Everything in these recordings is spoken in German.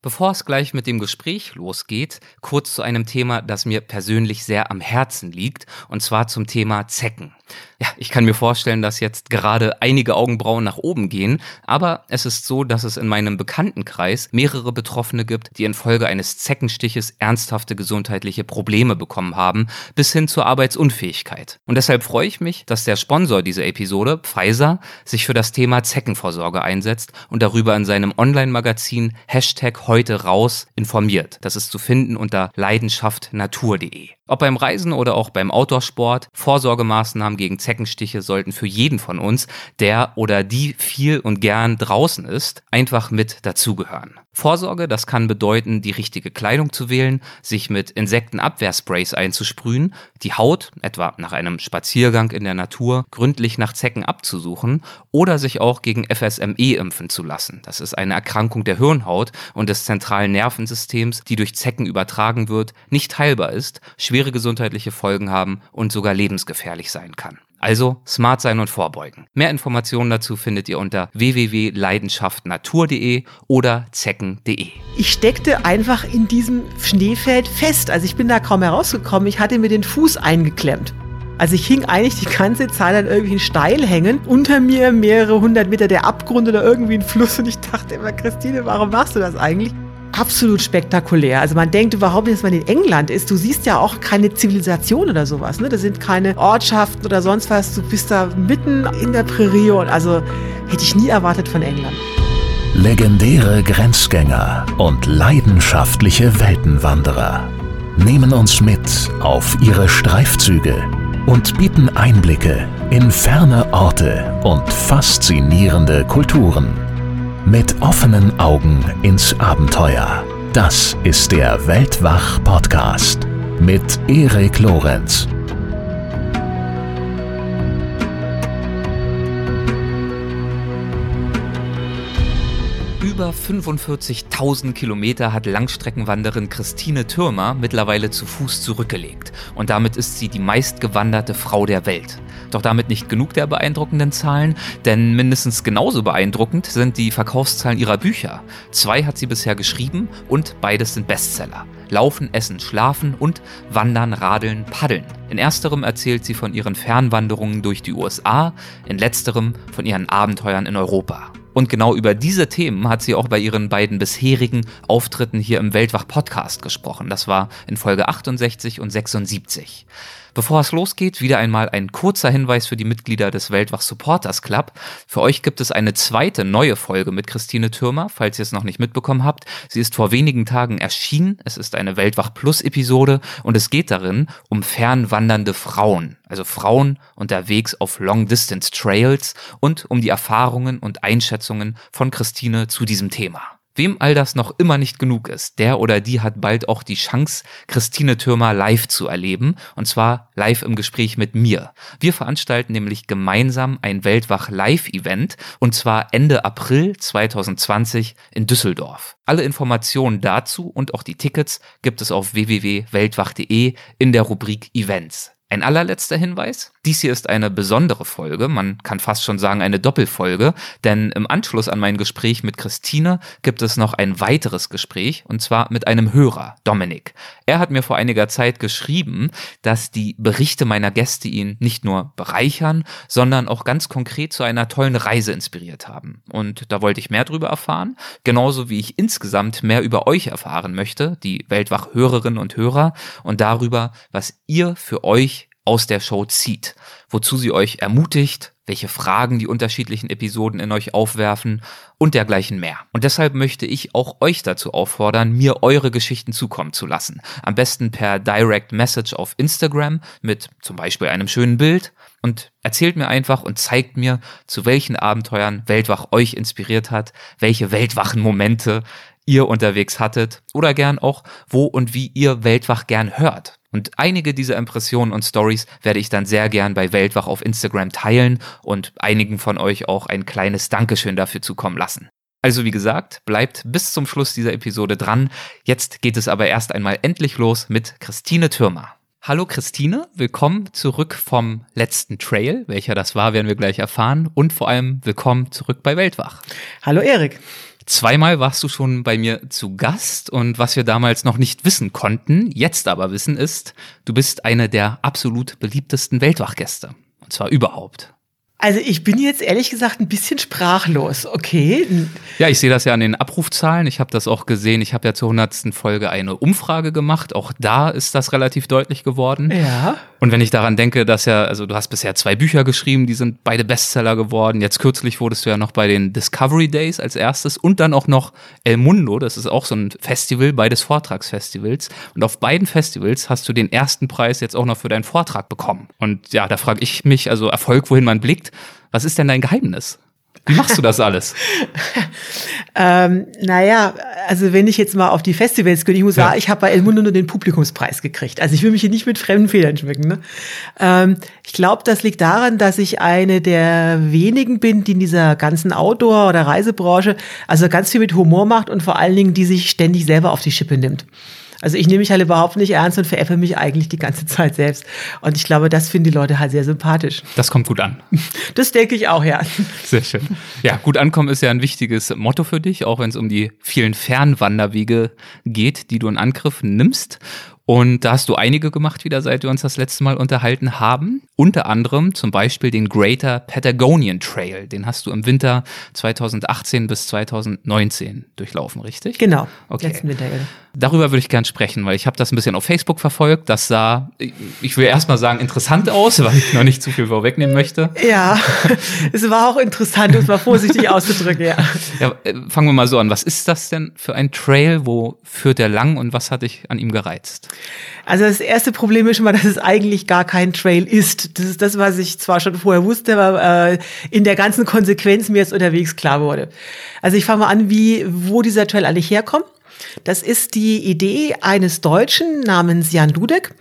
Bevor es gleich mit dem Gespräch losgeht, kurz zu einem Thema, das mir persönlich sehr am Herzen liegt, und zwar zum Thema Zecken. Ja, ich kann mir vorstellen, dass jetzt gerade einige Augenbrauen nach oben gehen, aber es ist so, dass es in meinem Bekanntenkreis mehrere Betroffene gibt, die infolge eines Zeckenstiches ernsthafte gesundheitliche Probleme bekommen haben, bis hin zur Arbeitsunfähigkeit. Und deshalb freue ich mich, dass der Sponsor dieser Episode, Pfizer, sich für das Thema Zeckenvorsorge einsetzt und darüber in seinem Online-Magazin Hashtag heute raus informiert. Das ist zu finden unter leidenschaftnatur.de. Ob beim Reisen oder auch beim Outdoorsport, Vorsorgemaßnahmen gegen Zeckenstiche sollten für jeden von uns, der oder die viel und gern draußen ist, einfach mit dazugehören. Vorsorge, das kann bedeuten, die richtige Kleidung zu wählen, sich mit Insektenabwehrsprays einzusprühen, die Haut, etwa nach einem Spaziergang in der Natur, gründlich nach Zecken abzusuchen oder sich auch gegen FSME impfen zu lassen. Das ist eine Erkrankung der Hirnhaut und des zentralen Nervensystems, die durch Zecken übertragen wird, nicht heilbar ist, schwere gesundheitliche Folgen haben und sogar lebensgefährlich sein kann. Also smart sein und vorbeugen. Mehr Informationen dazu findet ihr unter www.leidenschaftnatur.de oder zecken.de. Ich steckte einfach in diesem Schneefeld fest. Also ich bin da kaum herausgekommen. Ich hatte mir den Fuß eingeklemmt. Also ich hing eigentlich die ganze Zeit an irgendwelchen Steilhängen. Unter mir mehrere hundert Meter der Abgrund oder irgendwie ein Fluss. Und ich dachte immer, Christine, warum machst du das eigentlich? Absolut spektakulär. Also man denkt überhaupt nicht, dass man in England ist. Du siehst ja auch keine Zivilisation oder sowas. Ne? Da sind keine Ortschaften oder sonst was. Du bist da mitten in der Prärie und also hätte ich nie erwartet von England. Legendäre Grenzgänger und leidenschaftliche Weltenwanderer nehmen uns mit auf ihre Streifzüge und bieten Einblicke in ferne Orte und faszinierende Kulturen. Mit offenen Augen ins Abenteuer. Das ist der Weltwach-Podcast mit Erik Lorenz. Über 45.000 Kilometer hat Langstreckenwanderin Christine Türmer mittlerweile zu Fuß zurückgelegt. Und damit ist sie die meistgewanderte Frau der Welt. Doch damit nicht genug der beeindruckenden Zahlen, denn mindestens genauso beeindruckend sind die Verkaufszahlen ihrer Bücher. Zwei hat sie bisher geschrieben und beides sind Bestseller. Laufen, Essen, Schlafen und Wandern, Radeln, Paddeln. In ersterem erzählt sie von ihren Fernwanderungen durch die USA, in letzterem von ihren Abenteuern in Europa. Und genau über diese Themen hat sie auch bei ihren beiden bisherigen Auftritten hier im Weltwach-Podcast gesprochen. Das war in Folge 68 und 76. Bevor es losgeht, wieder einmal ein kurzer Hinweis für die Mitglieder des Weltwach Supporters Club. Für euch gibt es eine zweite neue Folge mit Christine Türmer, falls ihr es noch nicht mitbekommen habt. Sie ist vor wenigen Tagen erschienen. Es ist eine Weltwach Plus Episode und es geht darin um fernwandernde Frauen, also Frauen unterwegs auf Long Distance Trails und um die Erfahrungen und Einschätzungen von Christine zu diesem Thema. Wem all das noch immer nicht genug ist, der oder die hat bald auch die Chance, Christine Türmer live zu erleben, und zwar live im Gespräch mit mir. Wir veranstalten nämlich gemeinsam ein Weltwach Live-Event, und zwar Ende April 2020 in Düsseldorf. Alle Informationen dazu und auch die Tickets gibt es auf www.weltwach.de in der Rubrik Events. Ein allerletzter Hinweis. Dies hier ist eine besondere Folge, man kann fast schon sagen eine Doppelfolge, denn im Anschluss an mein Gespräch mit Christine gibt es noch ein weiteres Gespräch und zwar mit einem Hörer, Dominik. Er hat mir vor einiger Zeit geschrieben, dass die Berichte meiner Gäste ihn nicht nur bereichern, sondern auch ganz konkret zu einer tollen Reise inspiriert haben. Und da wollte ich mehr drüber erfahren, genauso wie ich insgesamt mehr über euch erfahren möchte, die Weltwach-Hörerinnen und Hörer, und darüber, was ihr für euch aus der Show zieht, wozu sie euch ermutigt, welche Fragen die unterschiedlichen Episoden in euch aufwerfen und dergleichen mehr. Und deshalb möchte ich auch euch dazu auffordern, mir eure Geschichten zukommen zu lassen. Am besten per Direct Message auf Instagram mit zum Beispiel einem schönen Bild und erzählt mir einfach und zeigt mir, zu welchen Abenteuern Weltwach euch inspiriert hat, welche weltwachen Momente ihr unterwegs hattet oder gern auch, wo und wie ihr Weltwach gern hört. Und einige dieser Impressionen und Stories werde ich dann sehr gern bei Weltwach auf Instagram teilen und einigen von euch auch ein kleines Dankeschön dafür zukommen lassen. Also wie gesagt, bleibt bis zum Schluss dieser Episode dran. Jetzt geht es aber erst einmal endlich los mit Christine Türmer. Hallo Christine, willkommen zurück vom letzten Trail. Welcher das war, werden wir gleich erfahren. Und vor allem willkommen zurück bei Weltwach. Hallo Erik. Zweimal warst du schon bei mir zu Gast und was wir damals noch nicht wissen konnten, jetzt aber wissen ist, du bist eine der absolut beliebtesten Weltwachgäste. Und zwar überhaupt. Also ich bin jetzt ehrlich gesagt ein bisschen sprachlos, okay? Ja, ich sehe das ja an den Abrufzahlen. Ich habe das auch gesehen. Ich habe ja zur hundertsten Folge eine Umfrage gemacht. Auch da ist das relativ deutlich geworden. Ja. Und wenn ich daran denke, dass ja, also du hast bisher zwei Bücher geschrieben, die sind beide Bestseller geworden. Jetzt kürzlich wurdest du ja noch bei den Discovery Days als erstes und dann auch noch El Mundo, das ist auch so ein Festival, beides Vortragsfestivals. Und auf beiden Festivals hast du den ersten Preis jetzt auch noch für deinen Vortrag bekommen. Und ja, da frage ich mich, also Erfolg, wohin man blickt, was ist denn dein Geheimnis? Wie machst du das alles? ähm, naja, also wenn ich jetzt mal auf die Festivals gehe, ich muss ja. sagen, ich habe bei El Mundo nur den Publikumspreis gekriegt. Also ich will mich hier nicht mit fremden Federn schmücken. Ne? Ähm, ich glaube, das liegt daran, dass ich eine der wenigen bin, die in dieser ganzen Outdoor- oder Reisebranche also ganz viel mit Humor macht und vor allen Dingen, die sich ständig selber auf die Schippe nimmt. Also ich nehme mich halt überhaupt nicht ernst und veräpple mich eigentlich die ganze Zeit selbst. Und ich glaube, das finden die Leute halt sehr sympathisch. Das kommt gut an. Das denke ich auch, ja. Sehr schön. Ja, gut ankommen ist ja ein wichtiges Motto für dich, auch wenn es um die vielen Fernwanderwege geht, die du in Angriff nimmst. Und da hast du einige gemacht wieder, seit wir uns das letzte Mal unterhalten haben. Unter anderem zum Beispiel den Greater Patagonian Trail. Den hast du im Winter 2018 bis 2019 durchlaufen, richtig? Genau. Okay. Letzten Winter, ja. Darüber würde ich gern sprechen, weil ich habe das ein bisschen auf Facebook verfolgt. Das sah, ich will erst mal sagen, interessant aus, weil ich noch nicht zu viel vorwegnehmen möchte. Ja, es war auch interessant, um es mal vorsichtig auszudrücken, ja. ja. Äh, fangen wir mal so an. Was ist das denn für ein Trail? Wo führt er lang und was hat dich an ihm gereizt? Also das erste Problem ist schon mal, dass es eigentlich gar kein Trail ist. Das ist das, was ich zwar schon vorher wusste, aber äh, in der ganzen Konsequenz mir jetzt unterwegs klar wurde. Also ich fange mal an, wie, wo dieser Trail eigentlich herkommt. Das ist die Idee eines Deutschen namens Jan Dudek,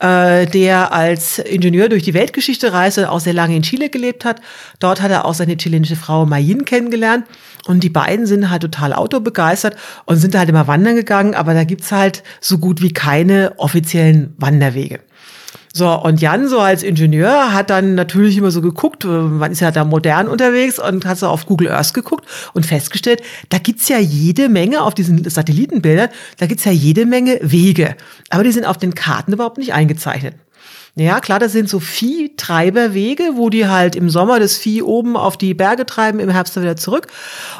äh, der als Ingenieur durch die Weltgeschichte reiste, auch sehr lange in Chile gelebt hat. Dort hat er auch seine chilenische Frau Mayin kennengelernt. Und die beiden sind halt total autobegeistert und sind halt immer wandern gegangen, aber da gibt's halt so gut wie keine offiziellen Wanderwege. So, und Jan, so als Ingenieur, hat dann natürlich immer so geguckt, äh, man ist ja da modern unterwegs und hat so auf Google Earth geguckt und festgestellt, da gibt's ja jede Menge auf diesen Satellitenbildern, da gibt's ja jede Menge Wege. Aber die sind auf den Karten überhaupt nicht eingezeichnet. Ja, klar, das sind so Viehtreiberwege, wo die halt im Sommer das Vieh oben auf die Berge treiben, im Herbst wieder zurück.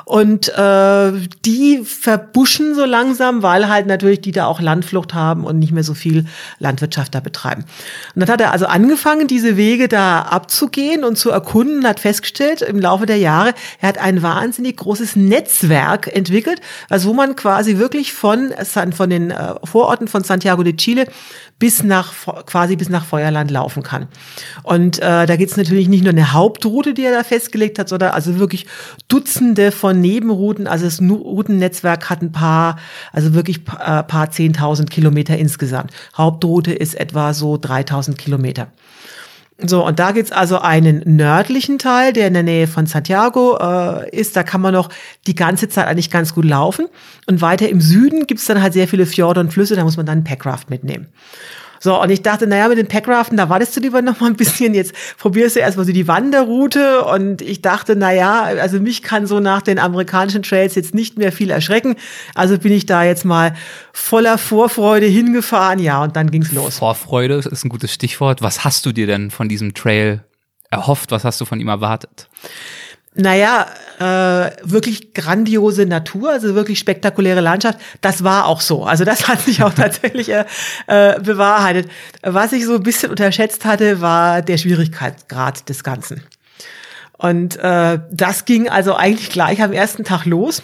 Und äh, die verbuschen so langsam, weil halt natürlich die da auch Landflucht haben und nicht mehr so viel Landwirtschaft da betreiben. Und dann hat er also angefangen, diese Wege da abzugehen und zu erkunden, hat festgestellt im Laufe der Jahre, er hat ein wahnsinnig großes Netzwerk entwickelt, also wo man quasi wirklich von, von den äh, Vororten von Santiago de Chile bis nach quasi bis nach Feuerland laufen kann. Und äh, da gibt es natürlich nicht nur eine Hauptroute, die er da festgelegt hat, sondern also wirklich Dutzende von Nebenrouten. Also das Routennetzwerk hat ein paar, also wirklich äh, paar zehntausend Kilometer insgesamt. Hauptroute ist etwa so 3000 Kilometer. So, und da gibt's also einen nördlichen Teil, der in der Nähe von Santiago äh, ist. Da kann man noch die ganze Zeit eigentlich ganz gut laufen. Und weiter im Süden gibt's dann halt sehr viele Fjorde und Flüsse, da muss man dann Packraft mitnehmen. So, und ich dachte, naja, mit den Packraften, da wartest du lieber noch mal ein bisschen. Jetzt probierst du erstmal so die Wanderroute. Und ich dachte, naja, also mich kann so nach den amerikanischen Trails jetzt nicht mehr viel erschrecken. Also bin ich da jetzt mal voller Vorfreude hingefahren. Ja, und dann ging's los. Vorfreude ist ein gutes Stichwort. Was hast du dir denn von diesem Trail erhofft? Was hast du von ihm erwartet? Naja, äh, wirklich grandiose Natur, also wirklich spektakuläre Landschaft. Das war auch so. Also das hat sich auch tatsächlich äh, äh, bewahrheitet. Was ich so ein bisschen unterschätzt hatte, war der Schwierigkeitsgrad des Ganzen. Und äh, das ging also eigentlich gleich am ersten Tag los.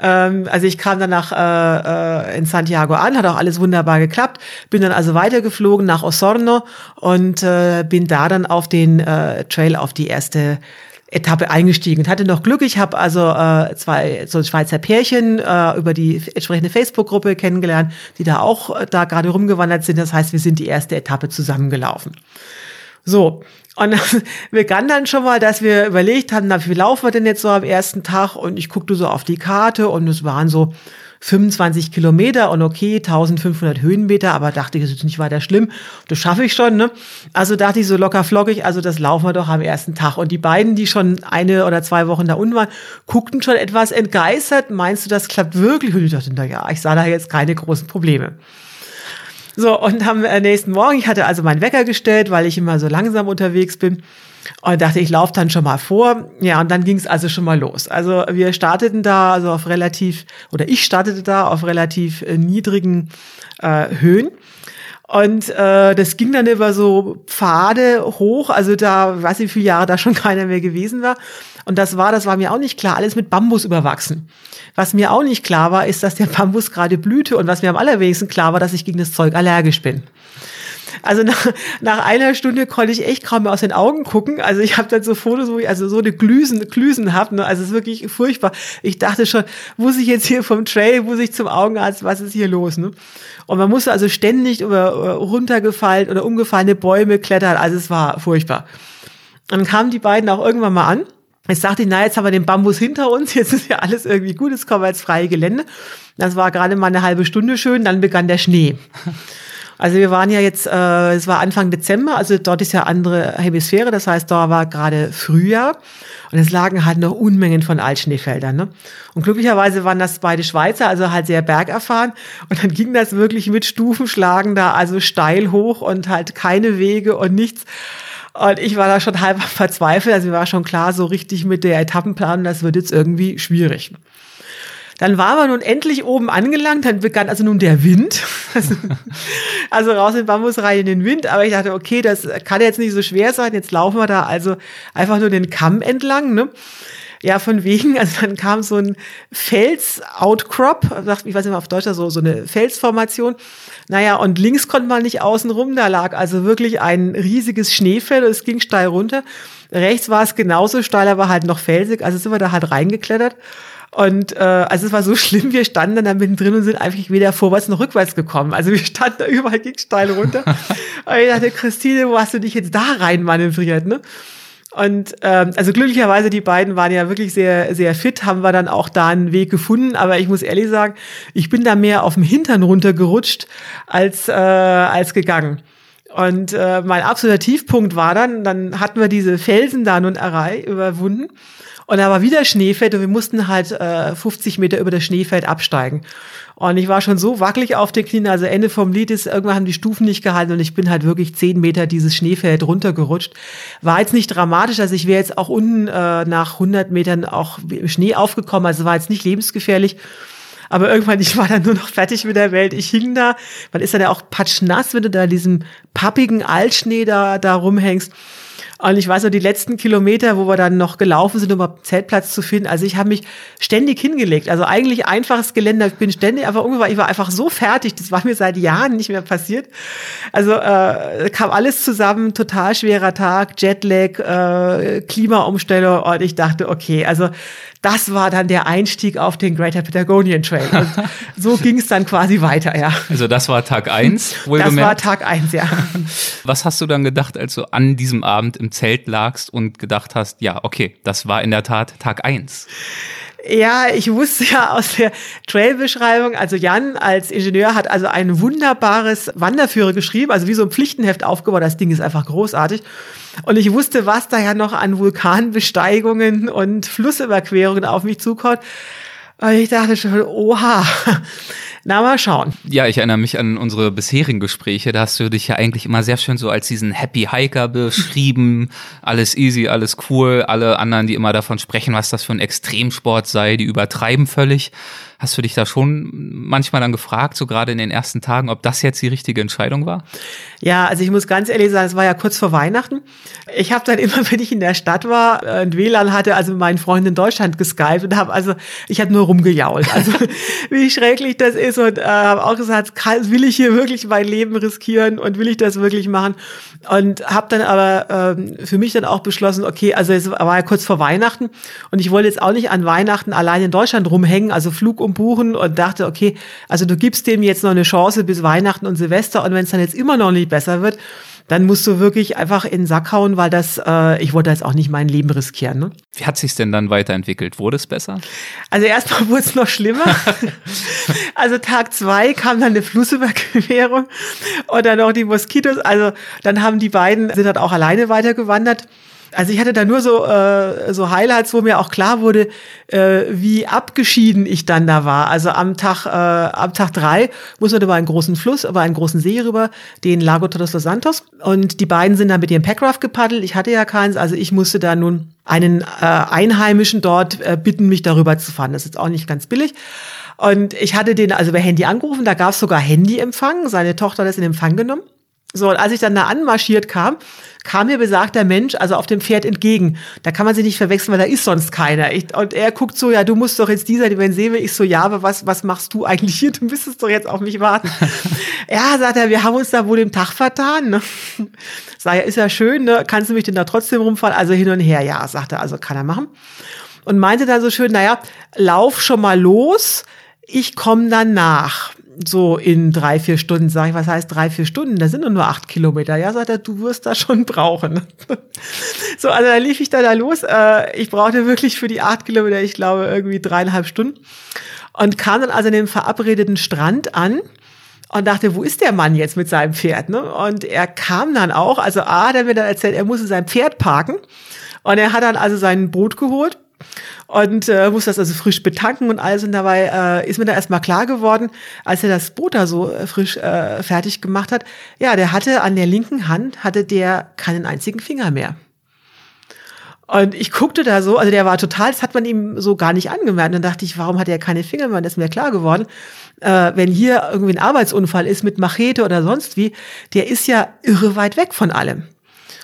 Ähm, also ich kam dann nach äh, äh, in Santiago an, hat auch alles wunderbar geklappt. Bin dann also weitergeflogen nach Osorno und äh, bin da dann auf den äh, Trail auf die erste Etappe eingestiegen und hatte noch Glück. Ich habe also äh, zwei so Schweizer Pärchen äh, über die entsprechende Facebook-Gruppe kennengelernt, die da auch äh, da gerade rumgewandert sind. Das heißt, wir sind die erste Etappe zusammengelaufen. So, und das begann dann schon mal, dass wir überlegt haben, na, wie laufen wir denn jetzt so am ersten Tag? Und ich guckte so auf die Karte und es waren so 25 Kilometer und okay, 1500 Höhenmeter, aber dachte ich, das ist nicht weiter schlimm, das schaffe ich schon. Ne? Also dachte ich so locker flockig, also das laufen wir doch am ersten Tag. Und die beiden, die schon eine oder zwei Wochen da unten waren, guckten schon etwas entgeistert. Meinst du, das klappt wirklich? Und ich dachte, na ja, ich sah da jetzt keine großen Probleme. So, und am äh, nächsten Morgen, ich hatte also meinen Wecker gestellt, weil ich immer so langsam unterwegs bin. Und dachte, ich laufe dann schon mal vor. Ja, und dann ging es also schon mal los. Also wir starteten da also auf relativ, oder ich startete da auf relativ äh, niedrigen äh, Höhen. Und äh, das ging dann über so Pfade hoch, also da, weiß ich, wie viele Jahre da schon keiner mehr gewesen war. Und das war, das war mir auch nicht klar, alles mit Bambus überwachsen. Was mir auch nicht klar war, ist, dass der Bambus gerade blühte und was mir am allerwenigsten klar war, dass ich gegen das Zeug allergisch bin. Also nach, nach einer Stunde konnte ich echt kaum mehr aus den Augen gucken. Also ich habe dann so Fotos, wo ich also so eine Glüsen, Glüsen habe. Ne? Also es ist wirklich furchtbar. Ich dachte schon, muss ich jetzt hier vom Trail, muss ich zum Augenarzt, was ist hier los? Ne? Und man musste also ständig über runtergefallen oder umgefallene Bäume klettern. Also es war furchtbar. Dann kamen die beiden auch irgendwann mal an. Jetzt dachte ich, na, jetzt haben wir den Bambus hinter uns, jetzt ist ja alles irgendwie gut, jetzt kommen wir ins freie Gelände. Das war gerade mal eine halbe Stunde schön, dann begann der Schnee. Also wir waren ja jetzt, äh, es war Anfang Dezember, also dort ist ja andere Hemisphäre, das heißt, da war gerade Frühjahr und es lagen halt noch Unmengen von Altschneefeldern. Ne? Und glücklicherweise waren das beide Schweizer, also halt sehr bergerfahren und dann ging das wirklich mit Stufenschlagen da, also steil hoch und halt keine Wege und nichts. Und ich war da schon halb verzweifelt, also mir war schon klar, so richtig mit der Etappenplanung, das wird jetzt irgendwie schwierig. Dann waren wir nun endlich oben angelangt, dann begann also nun der Wind. also raus in Bambus rein in den Wind. Aber ich dachte, okay, das kann jetzt nicht so schwer sein. Jetzt laufen wir da also einfach nur den Kamm entlang. Ne? Ja, von wegen, also dann kam so ein Fels-Outcrop, ich weiß nicht mal auf Deutsch, so, so eine Felsformation. Naja, und links konnte man nicht außen rum, da lag also wirklich ein riesiges Schneefeld und es ging steil runter. Rechts war es genauso steil, aber halt noch felsig, also sind wir da halt reingeklettert. Und äh, also es war so schlimm, wir standen dann da mittendrin und sind einfach weder vorwärts noch rückwärts gekommen. Also wir standen da überall ging steil runter. und ich dachte, Christine, wo hast du dich jetzt da rein manövriert, ne? Und ähm, also glücklicherweise, die beiden waren ja wirklich sehr, sehr fit, haben wir dann auch da einen Weg gefunden. Aber ich muss ehrlich sagen, ich bin da mehr auf dem Hintern runtergerutscht als, äh, als gegangen. Und äh, mein absoluter Tiefpunkt war dann, dann hatten wir diese Felsen da nun errei überwunden. Und da war wieder Schneefeld und wir mussten halt äh, 50 Meter über das Schneefeld absteigen. Und ich war schon so wackelig auf den Knien, also Ende vom Lied ist, irgendwann haben die Stufen nicht gehalten und ich bin halt wirklich zehn Meter dieses Schneefeld runtergerutscht. War jetzt nicht dramatisch, also ich wäre jetzt auch unten äh, nach 100 Metern auch Schnee aufgekommen, also war jetzt nicht lebensgefährlich. Aber irgendwann, ich war dann nur noch fertig mit der Welt. Ich hing da, man ist dann ja auch patschnass, wenn du da diesem pappigen Altschnee da, da rumhängst. Und ich weiß noch, die letzten Kilometer, wo wir dann noch gelaufen sind, um einen Zeltplatz zu finden. Also ich habe mich ständig hingelegt. Also eigentlich einfaches Geländer. Ich bin ständig einfach irgendwann, ich war einfach so fertig. Das war mir seit Jahren nicht mehr passiert. Also äh, kam alles zusammen, total schwerer Tag, Jetlag, äh, Klimaumstellung. Und ich dachte, okay, also das war dann der Einstieg auf den Greater Patagonian Trail. Und so ging es dann quasi weiter, ja. Also das war Tag eins. Das war Tag eins, ja. Was hast du dann gedacht, als du an diesem Abend im Zelt lagst und gedacht hast, ja, okay, das war in der Tat Tag eins? Ja, ich wusste ja aus der Trailbeschreibung, also Jan als Ingenieur hat also ein wunderbares Wanderführer geschrieben, also wie so ein Pflichtenheft aufgebaut. Das Ding ist einfach großartig. Und ich wusste, was da ja noch an Vulkanbesteigungen und Flussüberquerungen auf mich zukommt. Und ich dachte schon, oha, na, mal schauen. Ja, ich erinnere mich an unsere bisherigen Gespräche. Da hast du dich ja eigentlich immer sehr schön so als diesen Happy Hiker beschrieben. alles easy, alles cool. Alle anderen, die immer davon sprechen, was das für ein Extremsport sei, die übertreiben völlig. Hast du dich da schon manchmal dann gefragt, so gerade in den ersten Tagen, ob das jetzt die richtige Entscheidung war? Ja, also ich muss ganz ehrlich sagen, es war ja kurz vor Weihnachten. Ich habe dann immer, wenn ich in der Stadt war, ein WLAN hatte, also meinen Freund in Deutschland geskypt und habe also, ich habe nur rumgejault. Also wie schrecklich das ist und äh, habe auch gesagt, kann, will ich hier wirklich mein Leben riskieren und will ich das wirklich machen? Und habe dann aber ähm, für mich dann auch beschlossen, okay, also es war ja kurz vor Weihnachten und ich wollte jetzt auch nicht an Weihnachten allein in Deutschland rumhängen, also Flug um buchen und dachte, okay, also du gibst dem jetzt noch eine Chance bis Weihnachten und Silvester und wenn es dann jetzt immer noch nicht besser wird, dann musst du wirklich einfach in den Sack hauen, weil das, äh, ich wollte jetzt auch nicht mein Leben riskieren. Ne? Wie hat sich's denn dann weiterentwickelt? Wurde es besser? Also erstmal wurde es noch schlimmer. also Tag zwei kam dann eine Flussüberquerung und dann noch die Moskitos. Also dann haben die beiden, sind dann auch alleine weitergewandert. Also ich hatte da nur so, äh, so Highlights, wo mir auch klar wurde, äh, wie abgeschieden ich dann da war. Also am Tag, äh, am Tag drei muss man über einen großen Fluss, über einen großen See rüber, den Lago Todos los Santos. Und die beiden sind dann mit ihrem Packraft gepaddelt. Ich hatte ja keins, also ich musste da nun einen äh, Einheimischen dort äh, bitten, mich darüber zu fahren. Das ist auch nicht ganz billig. Und ich hatte den also bei Handy angerufen, da gab es sogar Handyempfang. Seine Tochter hat das in Empfang genommen. So, und als ich dann da anmarschiert kam, kam mir besagter Mensch, also auf dem Pferd entgegen. Da kann man sich nicht verwechseln, weil da ist sonst keiner. Ich, und er guckt so, ja, du musst doch jetzt dieser, wenn sehen will. Ich so, ja, aber was, was machst du eigentlich hier? Du müsstest doch jetzt auf mich warten. ja, sagt er, wir haben uns da wohl im Tag vertan. Ne? Sag ja, ist ja schön, ne? Kannst du mich denn da trotzdem rumfahren? Also hin und her, ja, sagt er, also kann er machen. Und meinte dann so schön, naja, lauf schon mal los, ich komme dann nach so in drei, vier Stunden, sage ich, was heißt drei, vier Stunden? Da sind nur acht Kilometer. Ja, sagt er, du wirst das schon brauchen. so, also da lief ich da, da los. Äh, ich brauchte wirklich für die acht Kilometer, ich glaube, irgendwie dreieinhalb Stunden. Und kam dann also an dem verabredeten Strand an und dachte, wo ist der Mann jetzt mit seinem Pferd? Ne? Und er kam dann auch, also A, hat er mir dann erzählt, er musste sein Pferd parken. Und er hat dann also sein Boot geholt und äh, muss das also frisch betanken und alles. Und dabei äh, ist mir da erstmal klar geworden, als er das Boot da so äh, frisch äh, fertig gemacht hat, ja, der hatte an der linken Hand, hatte der keinen einzigen Finger mehr. Und ich guckte da so, also der war total, das hat man ihm so gar nicht angemerkt. Und dann dachte ich, warum hat er keine Finger mehr? Und das ist mir klar geworden. Äh, wenn hier irgendwie ein Arbeitsunfall ist mit Machete oder sonst wie, der ist ja irre weit weg von allem.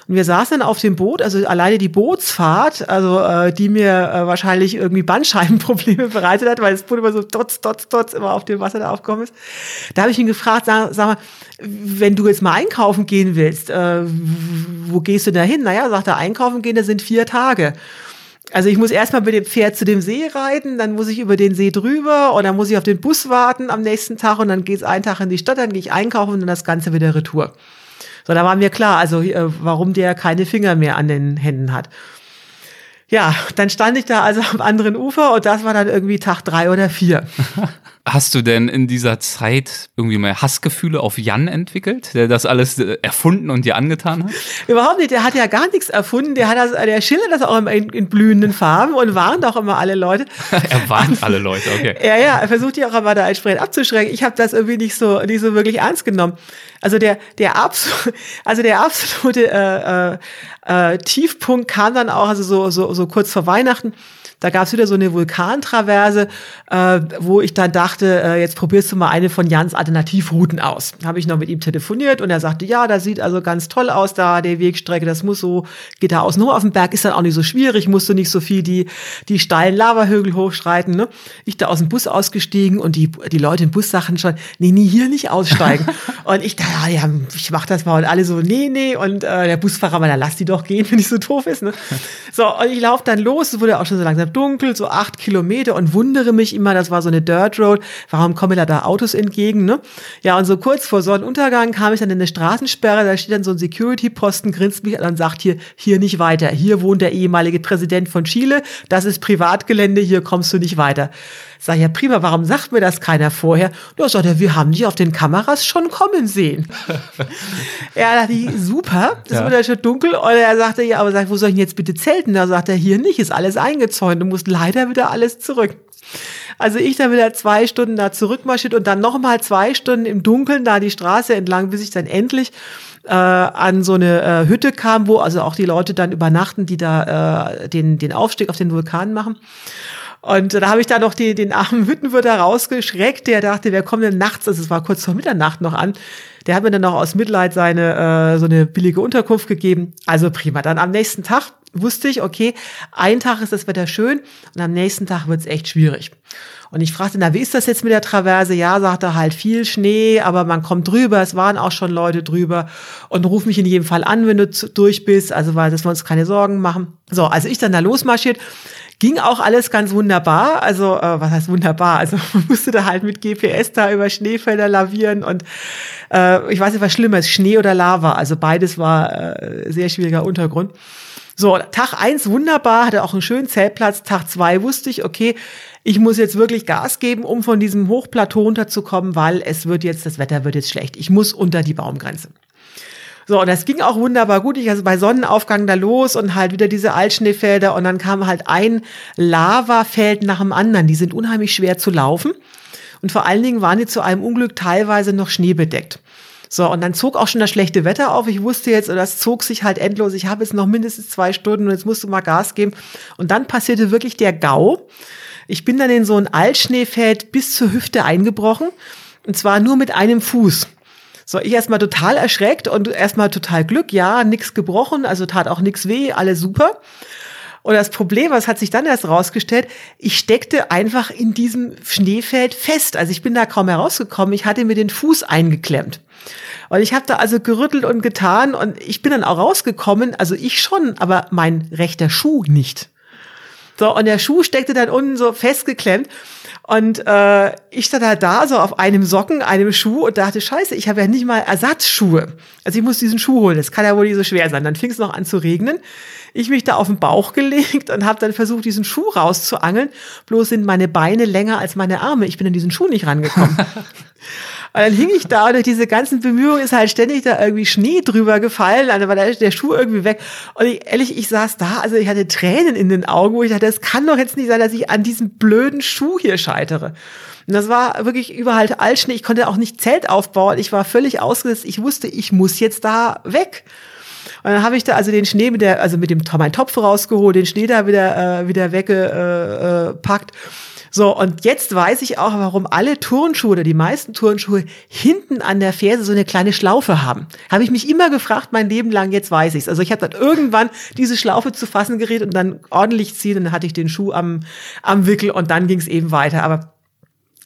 Und wir saßen dann auf dem Boot, also alleine die Bootsfahrt, also äh, die mir äh, wahrscheinlich irgendwie Bandscheibenprobleme bereitet hat, weil das Boot immer so dots, dots, dots immer auf dem Wasser da aufgekommen ist. Da habe ich ihn gefragt, sag, sag mal, wenn du jetzt mal einkaufen gehen willst, äh, wo gehst du da hin? Naja, sagt er, einkaufen gehen, das sind vier Tage. Also ich muss erstmal mit dem Pferd zu dem See reiten, dann muss ich über den See drüber und dann muss ich auf den Bus warten am nächsten Tag und dann geht's einen Tag in die Stadt, dann gehe ich einkaufen und dann das Ganze wieder retour. So, da war mir klar, also äh, warum der keine Finger mehr an den Händen hat. Ja, dann stand ich da also am anderen Ufer und das war dann irgendwie Tag drei oder vier. Hast du denn in dieser Zeit irgendwie mal Hassgefühle auf Jan entwickelt, der das alles äh, erfunden und dir angetan hat? Überhaupt nicht, der hat ja gar nichts erfunden, der hat das, der schildert das auch immer in, in blühenden Farben und warnt auch immer alle Leute. er warnt alle Leute, okay. Ja, ja, er versucht die auch immer da entsprechend abzuschrecken. Ich habe das irgendwie nicht so, nicht so wirklich ernst genommen. Also der, der absolute, also der absolute äh, äh, äh, Tiefpunkt kam dann auch, also so, so, so kurz vor Weihnachten. Da gab es wieder so eine Vulkantraverse, äh, wo ich dann dachte, äh, jetzt probierst du mal eine von Jans Alternativrouten aus. Habe ich noch mit ihm telefoniert und er sagte, ja, das sieht also ganz toll aus da, der Wegstrecke, das muss so, geht da außen hoch auf dem Berg, ist dann auch nicht so schwierig, musst du nicht so viel die, die steilen Lavahügel hochschreiten. Ne? Ich da aus dem Bus ausgestiegen und die, die Leute im Bus sagten schon, nee, nee, hier nicht aussteigen. und ich dachte, ja, ja, ich mach das mal und alle so, nee, nee. Und äh, der Busfahrer, mal, lass die doch gehen, wenn die so doof ist. Ne? So, und ich laufe dann los, es wurde auch schon so langsam dunkel, so acht Kilometer und wundere mich immer, das war so eine Dirt Road, warum kommen da da Autos entgegen, ne? Ja, und so kurz vor Sonnenuntergang kam ich dann in eine Straßensperre, da steht dann so ein Security-Posten, grinst mich an und sagt hier, hier nicht weiter, hier wohnt der ehemalige Präsident von Chile, das ist Privatgelände, hier kommst du nicht weiter. Sag ja prima, warum sagt mir das keiner vorher? Da sagt er, wir haben die auf den Kameras schon kommen sehen. ja, dachte ich, super, es ja. wird ja schon dunkel. Und er sagte, ja, aber sag, wo soll ich denn jetzt bitte zelten? Da sagt er, hier nicht, ist alles eingezäunt, du musst leider wieder alles zurück. Also ich dann wieder zwei Stunden da zurückmarschiert und dann nochmal zwei Stunden im Dunkeln da die Straße entlang, bis ich dann endlich äh, an so eine äh, Hütte kam, wo also auch die Leute dann übernachten, die da äh, den, den Aufstieg auf den Vulkan machen. Und da habe ich da noch die, den armen Hüttenwirter rausgeschreckt, der dachte, wer kommt denn nachts, also es war kurz vor Mitternacht noch an, der hat mir dann noch aus Mitleid seine äh, so eine billige Unterkunft gegeben. Also prima. Dann am nächsten Tag wusste ich, okay, ein Tag ist das Wetter schön und am nächsten Tag wird es echt schwierig. Und ich fragte, na, wie ist das jetzt mit der Traverse? Ja, sagte halt viel Schnee, aber man kommt drüber. Es waren auch schon Leute drüber. Und ruf mich in jedem Fall an, wenn du durch bist. Also, weil, dass wir uns keine Sorgen machen. So, also ich dann da losmarschiert Ging auch alles ganz wunderbar. Also, äh, was heißt wunderbar? Also, man musste da halt mit GPS da über Schneefelder lavieren und äh, ich weiß nicht, was schlimmer ist, Schnee oder Lava. Also, beides war äh, sehr schwieriger Untergrund. So, Tag eins wunderbar, hatte auch einen schönen Zeltplatz. Tag zwei wusste ich, okay, ich muss jetzt wirklich Gas geben, um von diesem Hochplateau runterzukommen, weil es wird jetzt, das Wetter wird jetzt schlecht. Ich muss unter die Baumgrenze. So, und das ging auch wunderbar gut. Ich also bei Sonnenaufgang da los und halt wieder diese Altschneefelder und dann kam halt ein Lavafeld nach dem anderen. Die sind unheimlich schwer zu laufen. Und vor allen Dingen waren die zu einem Unglück teilweise noch schneebedeckt. So, und dann zog auch schon das schlechte Wetter auf. Ich wusste jetzt, das zog sich halt endlos. Ich habe jetzt noch mindestens zwei Stunden und jetzt musst du mal Gas geben. Und dann passierte wirklich der GAU. Ich bin dann in so ein Altschneefeld bis zur Hüfte eingebrochen. Und zwar nur mit einem Fuß. So, ich erstmal total erschreckt und erstmal total Glück. Ja, nix gebrochen, also tat auch nix weh, alles super. Und das Problem, was hat sich dann erst rausgestellt, ich steckte einfach in diesem Schneefeld fest. Also ich bin da kaum herausgekommen. Ich hatte mir den Fuß eingeklemmt. Und ich habe da also gerüttelt und getan und ich bin dann auch rausgekommen, also ich schon, aber mein rechter Schuh nicht. So, und der Schuh steckte dann unten so festgeklemmt. Und äh, ich stand halt da so auf einem Socken, einem Schuh und dachte, scheiße, ich habe ja nicht mal Ersatzschuhe. Also ich muss diesen Schuh holen, das kann ja wohl nicht so schwer sein. Dann fing es noch an zu regnen. Ich mich da auf den Bauch gelegt und habe dann versucht, diesen Schuh rauszuangeln. Bloß sind meine Beine länger als meine Arme. Ich bin an diesen Schuh nicht rangekommen. Und dann hing ich da und durch diese ganzen Bemühungen ist halt ständig da irgendwie Schnee drüber gefallen, dann war der, der Schuh irgendwie weg. Und ich, ehrlich, ich saß da, also ich hatte Tränen in den Augen, wo ich dachte, das kann doch jetzt nicht sein, dass ich an diesem blöden Schuh hier scheitere. Und das war wirklich überall Altschnee. Ich konnte auch nicht Zelt aufbauen. Ich war völlig ausgesetzt. Ich wusste, ich muss jetzt da weg. Und dann habe ich da also den Schnee mit der, also mit dem mein Topf rausgeholt, den Schnee da wieder äh, wieder weggepackt. Äh, so, und jetzt weiß ich auch, warum alle Turnschuhe oder die meisten Turnschuhe hinten an der Ferse so eine kleine Schlaufe haben. Habe ich mich immer gefragt, mein Leben lang, jetzt weiß ich's. Also ich habe dann irgendwann diese Schlaufe zu fassen gerät und dann ordentlich ziehen und dann hatte ich den Schuh am, am Wickel und dann ging's eben weiter. Aber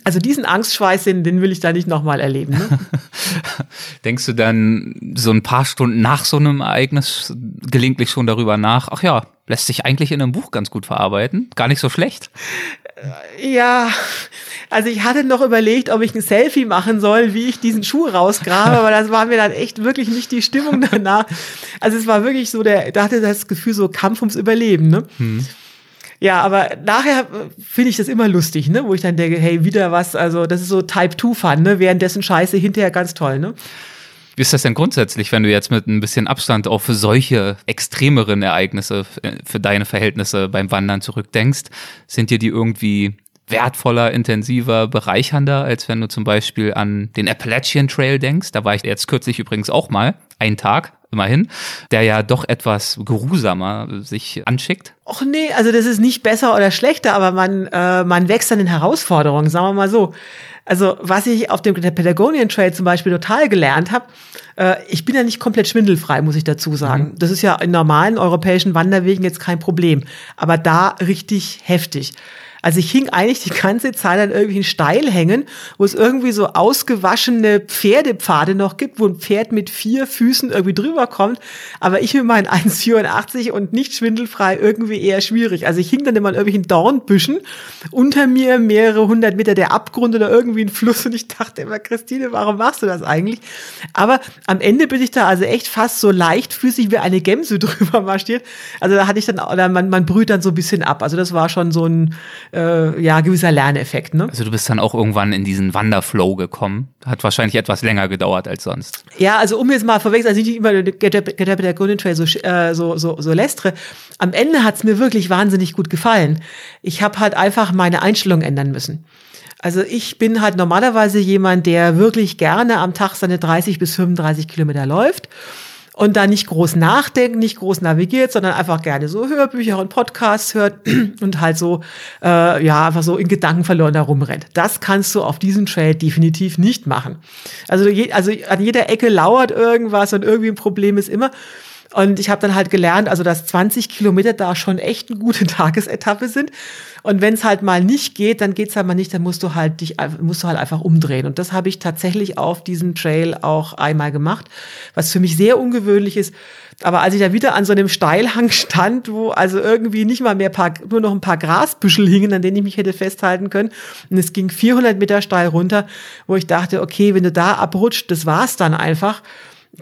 also diesen Angstschweiß, den, den will ich da nicht nochmal erleben. Ne? Denkst du dann so ein paar Stunden nach so einem Ereignis gelegentlich schon darüber nach, ach ja, lässt sich eigentlich in einem Buch ganz gut verarbeiten? Gar nicht so schlecht. Ja, also ich hatte noch überlegt, ob ich ein Selfie machen soll, wie ich diesen Schuh rausgrabe, aber das war mir dann echt wirklich nicht die Stimmung danach. Also es war wirklich so, der, da hatte das Gefühl so Kampf ums Überleben, ne? Hm. Ja, aber nachher finde ich das immer lustig, ne? Wo ich dann denke, hey, wieder was, also das ist so Type-2-Fun, ne? Währenddessen Scheiße hinterher ganz toll, ne? Wie ist das denn grundsätzlich, wenn du jetzt mit ein bisschen Abstand für solche extremeren Ereignisse für deine Verhältnisse beim Wandern zurückdenkst? Sind dir die irgendwie wertvoller, intensiver, bereichernder, als wenn du zum Beispiel an den Appalachian Trail denkst? Da war ich jetzt kürzlich übrigens auch mal, einen Tag, immerhin, der ja doch etwas geruhsamer sich anschickt. Och nee, also das ist nicht besser oder schlechter, aber man, äh, man wächst an den Herausforderungen, sagen wir mal so. Also was ich auf dem Patagonian Trail zum Beispiel total gelernt habe, äh, ich bin ja nicht komplett schwindelfrei, muss ich dazu sagen. Mhm. Das ist ja in normalen europäischen Wanderwegen jetzt kein Problem, aber da richtig heftig. Also ich hing eigentlich die ganze Zeit an irgendwelchen Steilhängen, wo es irgendwie so ausgewaschene Pferdepfade noch gibt, wo ein Pferd mit vier Füßen irgendwie drüber kommt. Aber ich mit meinen 1,84 und nicht schwindelfrei irgendwie eher schwierig. Also ich hing dann immer an irgendwelchen Dornbüschen. Unter mir mehrere hundert Meter der Abgrund oder irgendwie ein Fluss. Und ich dachte immer, Christine, warum machst du das eigentlich? Aber am Ende bin ich da also echt fast so leichtfüßig wie eine Gemse drüber marschiert. Also da hatte ich dann, oder man, man brüht dann so ein bisschen ab. Also das war schon so ein, äh, ja, gewisser Lerneffekt. Ne? Also du bist dann auch irgendwann in diesen Wanderflow gekommen. Hat wahrscheinlich etwas länger gedauert als sonst. Ja, also um jetzt mal vorweg, also nicht immer der Golden Trail so, äh, so, so, so lästre. Am Ende hat's mir wirklich wahnsinnig gut gefallen. Ich habe halt einfach meine Einstellung ändern müssen. Also ich bin halt normalerweise jemand, der wirklich gerne am Tag seine 30 bis 35 Kilometer läuft und da nicht groß nachdenkt, nicht groß navigiert, sondern einfach gerne so Hörbücher und Podcasts hört und halt so, äh, ja, einfach so in Gedanken verloren da rumrennt. Das kannst du auf diesem Trail definitiv nicht machen. Also, je, also an jeder Ecke lauert irgendwas und irgendwie ein Problem ist immer. Und ich habe dann halt gelernt, also dass 20 Kilometer da schon echt eine gute Tagesetappe sind. Und wenn es halt mal nicht geht, dann geht's halt mal nicht, dann musst du halt dich musst du halt einfach umdrehen. Und das habe ich tatsächlich auf diesem Trail auch einmal gemacht, was für mich sehr ungewöhnlich ist. Aber als ich da wieder an so einem Steilhang stand, wo also irgendwie nicht mal mehr paar, nur noch ein paar Grasbüschel hingen, an denen ich mich hätte festhalten können, und es ging 400 Meter steil runter, wo ich dachte, okay, wenn du da abrutscht, das war's dann einfach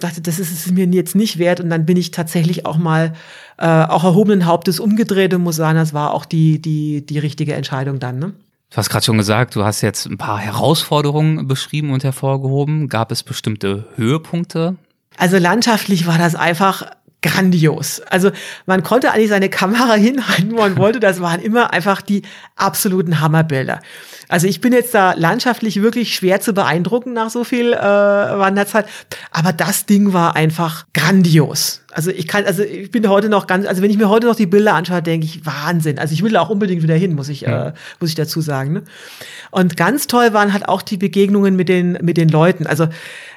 dachte, das ist es mir jetzt nicht wert. Und dann bin ich tatsächlich auch mal äh, auch erhobenen Hauptes umgedreht und muss sagen, das war auch die, die, die richtige Entscheidung dann. Ne? Du hast gerade schon gesagt, du hast jetzt ein paar Herausforderungen beschrieben und hervorgehoben. Gab es bestimmte Höhepunkte? Also landschaftlich war das einfach grandios. Also man konnte eigentlich seine Kamera hinhalten, wo man wollte. Das waren immer einfach die absoluten Hammerbilder. Also ich bin jetzt da landschaftlich wirklich schwer zu beeindrucken nach so viel äh, Wanderzeit. Aber das Ding war einfach grandios. Also ich kann, also ich bin heute noch ganz, also wenn ich mir heute noch die Bilder anschaue, denke ich Wahnsinn. Also ich will da auch unbedingt wieder hin, muss ich, ja. äh, muss ich dazu sagen. Ne? Und ganz toll waren halt auch die Begegnungen mit den mit den Leuten. Also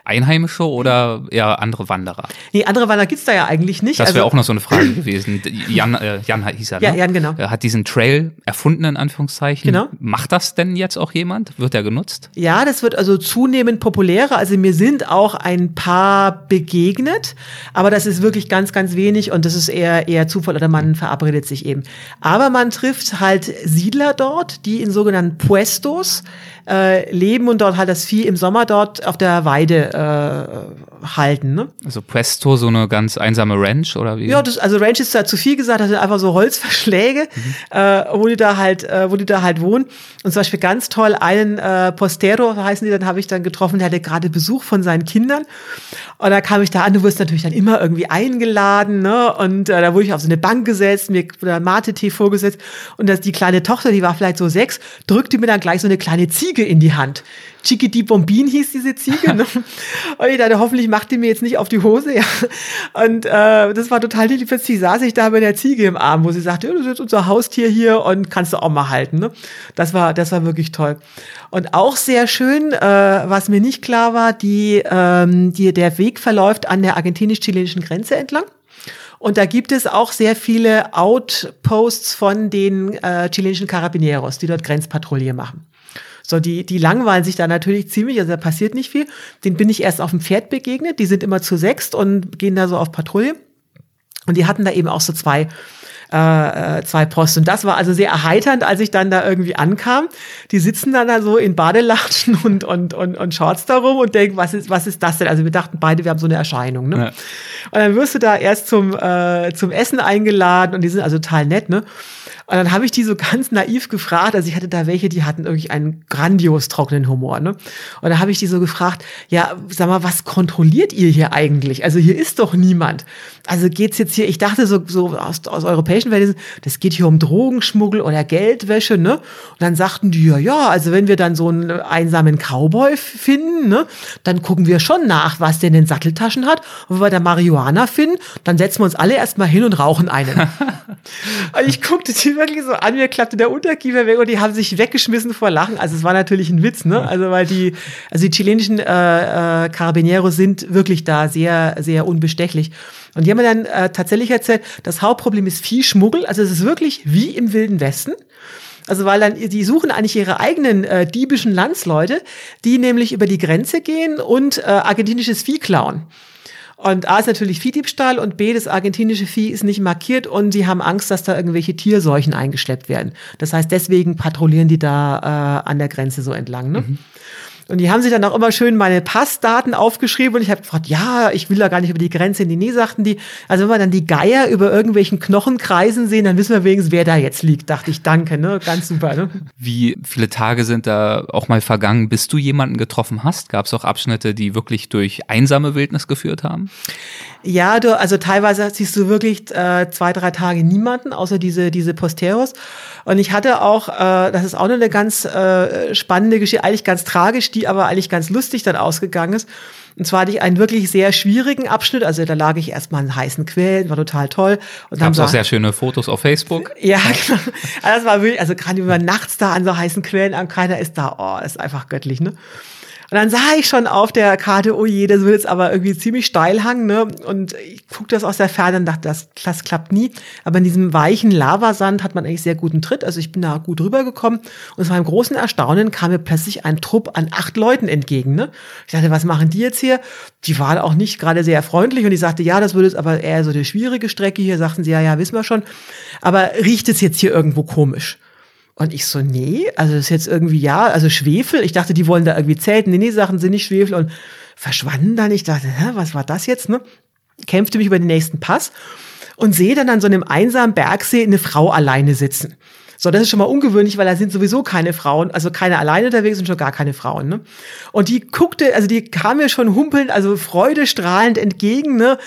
Einheimische oder eher andere Wanderer? Nee, andere Wanderer gibt's da ja eigentlich nicht. Das wäre also, auch noch so eine Frage gewesen. Jan, äh, Jan hieß er, ne? Ja, Jan, genau. Er hat diesen Trail erfunden, in Anführungszeichen. Genau. Macht das denn jetzt auch jemand? Wird er genutzt? Ja, das wird also zunehmend populärer. Also mir sind auch ein paar begegnet, aber das ist wirklich ganz, ganz wenig und das ist eher, eher Zufall oder man verabredet sich eben. Aber man trifft halt Siedler dort, die in sogenannten Puestos äh, leben und dort halt das Vieh im Sommer dort auf der Weide äh, halten. Ne? Also Puesto, so eine ganz einsame Ranch oder wie? Ja, das, also Ranch ist da zu viel gesagt, das sind einfach so Holzverschläge, mhm. äh, wo die da halt, äh, wo die da halt wohnen. Und zum Beispiel ganz toll einen äh, Postero heißen die, dann habe ich dann getroffen, der hatte gerade Besuch von seinen Kindern. Und da kam ich da an, du wirst natürlich dann immer irgendwie eingeladen, ne? Und äh, da wurde ich auf so eine Bank gesetzt, mir wurde Mate-Tee vorgesetzt. Und das, die kleine Tochter, die war vielleicht so sechs, drückte mir dann gleich so eine kleine Ziege in die Hand. Chiquiti Bombin hieß diese Ziege. Ne? Und ich dachte, hoffentlich macht die mir jetzt nicht auf die Hose. Ja. Und äh, das war total lieb. Plötzlich saß ich da mit der Ziege im Arm, wo sie sagte, ja, das ist unser Haustier hier und kannst du auch mal halten. Ne? Das war, das war wirklich toll. Und auch sehr schön, äh, was mir nicht klar war, die, ähm, die, der Weg verläuft an der argentinisch-chilenischen Grenze entlang. Und da gibt es auch sehr viele Outposts von den äh, chilenischen Carabineros, die dort Grenzpatrouille machen. So, die, die langweilen sich da natürlich ziemlich, also da passiert nicht viel. Den bin ich erst auf dem Pferd begegnet, die sind immer zu sechst und gehen da so auf Patrouille. Und die hatten da eben auch so zwei äh, äh, zwei Posten. Und das war also sehr erheiternd, als ich dann da irgendwie ankam. Die sitzen dann da so in Badelatschen und, und, und, und Shorts darum und denken, was ist, was ist das denn? Also wir dachten beide, wir haben so eine Erscheinung. Ne? Ja. Und dann wirst du da erst zum, äh, zum Essen eingeladen und die sind also total nett, ne? Und dann habe ich die so ganz naiv gefragt, also ich hatte da welche, die hatten irgendwie einen grandios trockenen Humor, ne? Und da habe ich die so gefragt, ja, sag mal, was kontrolliert ihr hier eigentlich? Also hier ist doch niemand. Also geht's jetzt hier, ich dachte so, so aus, aus europäischen Verhältnissen, das geht hier um Drogenschmuggel oder Geldwäsche, ne? Und dann sagten die, ja, ja, also wenn wir dann so einen einsamen Cowboy finden, ne, dann gucken wir schon nach, was der in den Satteltaschen hat. Und wenn wir da Marihuana finden, dann setzen wir uns alle erstmal hin und rauchen einen. ich guckte die wirklich so an, mir klappte der Unterkiefer weg und die haben sich weggeschmissen vor Lachen. Also es war natürlich ein Witz, ne? Also weil die, also die chilenischen äh, äh, Carabineros sind wirklich da sehr, sehr unbestechlich. Und die haben mir dann äh, tatsächlich erzählt, das Hauptproblem ist Viehschmuggel. Also es ist wirklich wie im Wilden Westen. Also weil dann, die suchen eigentlich ihre eigenen äh, diebischen Landsleute, die nämlich über die Grenze gehen und äh, argentinisches Vieh klauen. Und A ist natürlich Viehdiebstahl und B, das argentinische Vieh ist nicht markiert und sie haben Angst, dass da irgendwelche Tierseuchen eingeschleppt werden. Das heißt, deswegen patrouillieren die da äh, an der Grenze so entlang. Ne? Mhm. Und die haben sich dann auch immer schön meine Passdaten aufgeschrieben und ich habe gefragt, ja, ich will da gar nicht über die Grenze in die Nähe, sagten die. Also wenn wir dann die Geier über irgendwelchen Knochenkreisen sehen, dann wissen wir wenigstens, wer da jetzt liegt. Dachte ich, danke, ne? Ganz super, ne? Wie viele Tage sind da auch mal vergangen, bis du jemanden getroffen hast? Gab es auch Abschnitte, die wirklich durch einsame Wildnis geführt haben? Ja, du, also teilweise siehst du wirklich äh, zwei, drei Tage niemanden, außer diese, diese Posteros. Und ich hatte auch, äh, das ist auch eine ganz äh, spannende Geschichte, eigentlich ganz tragisch, die aber eigentlich ganz lustig dann ausgegangen ist. Und zwar hatte ich einen wirklich sehr schwierigen Abschnitt. Also da lag ich erstmal in heißen Quellen, war total toll. Und dann auch sehr schöne Fotos auf Facebook. Ja, genau. Also das war wirklich, also gerade wenn man nachts da an so heißen Quellen an, keiner ist da, oh, ist einfach göttlich, ne? Und dann sah ich schon auf der Karte, oh je, das wird jetzt aber irgendwie ziemlich steil hangen, ne? Und ich guckte das aus der Ferne und dachte, das, das klappt nie. Aber in diesem weichen Lavasand hat man eigentlich sehr guten Tritt. Also ich bin da gut rübergekommen. Und zu meinem großen Erstaunen kam mir plötzlich ein Trupp an acht Leuten entgegen, ne? Ich dachte, was machen die jetzt hier? Die waren auch nicht gerade sehr freundlich und ich sagte, ja, das würde jetzt aber eher so eine schwierige Strecke hier. Sagten sie, ja, ja, wissen wir schon. Aber riecht es jetzt hier irgendwo komisch? Und ich so, nee, also das ist jetzt irgendwie, ja, also Schwefel. Ich dachte, die wollen da irgendwie zelten. Nee, nee, Sachen sind nicht Schwefel und verschwanden dann. Ich dachte, hä, was war das jetzt, ne? Kämpfte mich über den nächsten Pass und sehe dann an so einem einsamen Bergsee eine Frau alleine sitzen. So, das ist schon mal ungewöhnlich, weil da sind sowieso keine Frauen, also keine alleine unterwegs und schon gar keine Frauen. Ne? Und die guckte, also die kam mir schon humpelnd, also freudestrahlend entgegen, ne?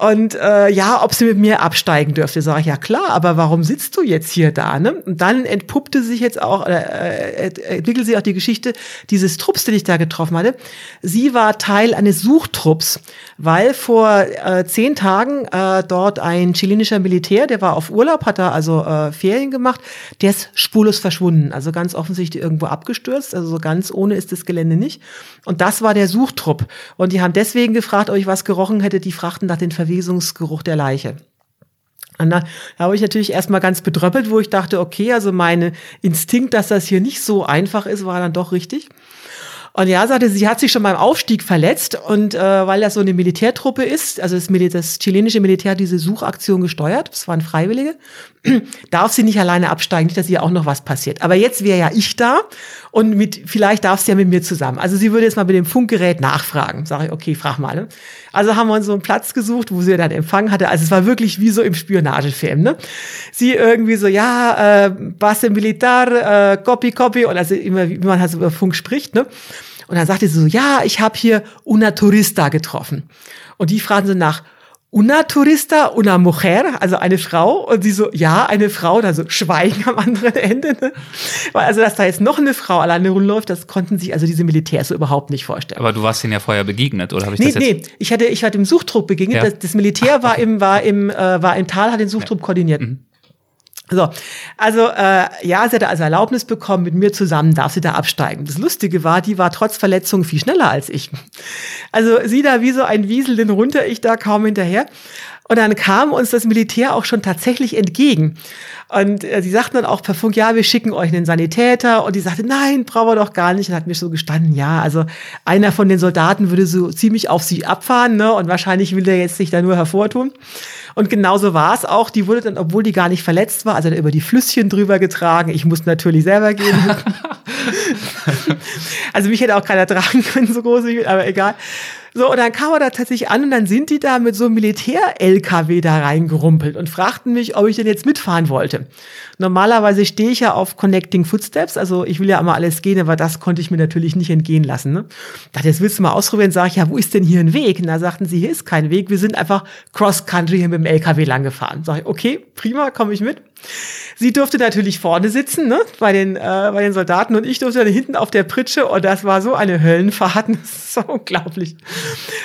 Und äh, ja, ob sie mit mir absteigen dürfte, sage ich, ja klar, aber warum sitzt du jetzt hier da? Ne? Und dann entpuppte sich jetzt auch, äh, entwickelte sich auch die Geschichte dieses Trupps, den ich da getroffen hatte. Sie war Teil eines Suchtrupps, weil vor äh, zehn Tagen äh, dort ein chilenischer Militär, der war auf Urlaub, hat da also äh, Ferien gemacht, der ist spurlos verschwunden, also ganz offensichtlich irgendwo abgestürzt, also so ganz ohne ist das Gelände nicht. Und das war der Suchtrupp. Und die haben deswegen gefragt, ob ich was gerochen hätte, die fragten nach den Verwesungsgeruch der Leiche. Und da, da habe ich natürlich erstmal ganz bedröppelt, wo ich dachte, okay, also meine Instinkt, dass das hier nicht so einfach ist, war dann doch richtig. Und ja, sagte, sie hat sich schon beim Aufstieg verletzt und äh, weil das so eine Militärtruppe ist, also das, Mil das chilenische Militär hat diese Suchaktion gesteuert, das waren Freiwillige, darf sie nicht alleine absteigen, nicht, dass ihr auch noch was passiert. Aber jetzt wäre ja ich da und mit, vielleicht darf sie ja mit mir zusammen. Also sie würde jetzt mal mit dem Funkgerät nachfragen. Sage ich, okay, frag mal. Ne? Also haben wir uns so einen Platz gesucht, wo sie dann Empfang hatte. Also es war wirklich wie so im Spionagefilm. Ne? Sie irgendwie so, ja, äh, Base Militar, äh, Copy, Copy, und also immer, wie man halt so über Funk spricht. Ne? Und dann sagte sie so, ja, ich habe hier una Turista getroffen. Und die fragen so nach, una Turista, una mujer, also eine Frau. Und sie so, ja, eine Frau, da so Schweigen am anderen Ende. Ne? Weil also, dass da jetzt noch eine Frau alleine rumläuft, das konnten sich also diese Militärs so überhaupt nicht vorstellen. Aber du warst denen ja vorher begegnet, oder habe ich nee, das jetzt? Nee, ich hatte, ich hatte im Suchtrupp begegnet. Ja. Das, das, Militär war im, war im, äh, war im Tal, hat den Suchtrupp ja. koordiniert. Mhm. So, also äh, ja, sie hatte also Erlaubnis bekommen, mit mir zusammen darf sie da absteigen. Das Lustige war, die war trotz Verletzung viel schneller als ich. Also sie da wie so ein Wiesel den runter, ich da kaum hinterher. Und dann kam uns das Militär auch schon tatsächlich entgegen. Und äh, sie sagten dann auch per Funk, ja, wir schicken euch einen Sanitäter. Und die sagte, nein, brauchen wir doch gar nicht. Und hat mir so gestanden, ja, also einer von den Soldaten würde so ziemlich auf sie abfahren, ne? Und wahrscheinlich will der jetzt sich da nur hervortun. Und genauso war es auch. Die wurde dann, obwohl die gar nicht verletzt war, also über die Flüsschen drüber getragen. Ich musste natürlich selber gehen. also mich hätte auch keiner tragen können, so groß wie ich, aber egal. So, und dann kam er da tatsächlich an und dann sind die da mit so einem Militär-LKW da reingerumpelt und fragten mich, ob ich denn jetzt mitfahren wollte. Normalerweise stehe ich ja auf Connecting Footsteps, also ich will ja immer alles gehen, aber das konnte ich mir natürlich nicht entgehen lassen. Ne? Dachte, jetzt willst du mal ausprobieren, sage ich, ja, wo ist denn hier ein Weg? Und da sagten sie, hier ist kein Weg, wir sind einfach Cross-Country hier mit dem LKW lang gefahren. Sag ich, okay, prima, komme ich mit. Sie durfte natürlich vorne sitzen, ne, bei den, äh, bei den Soldaten und ich durfte dann hinten auf der Pritsche und das war so eine Höllenfahrt, das ist so unglaublich.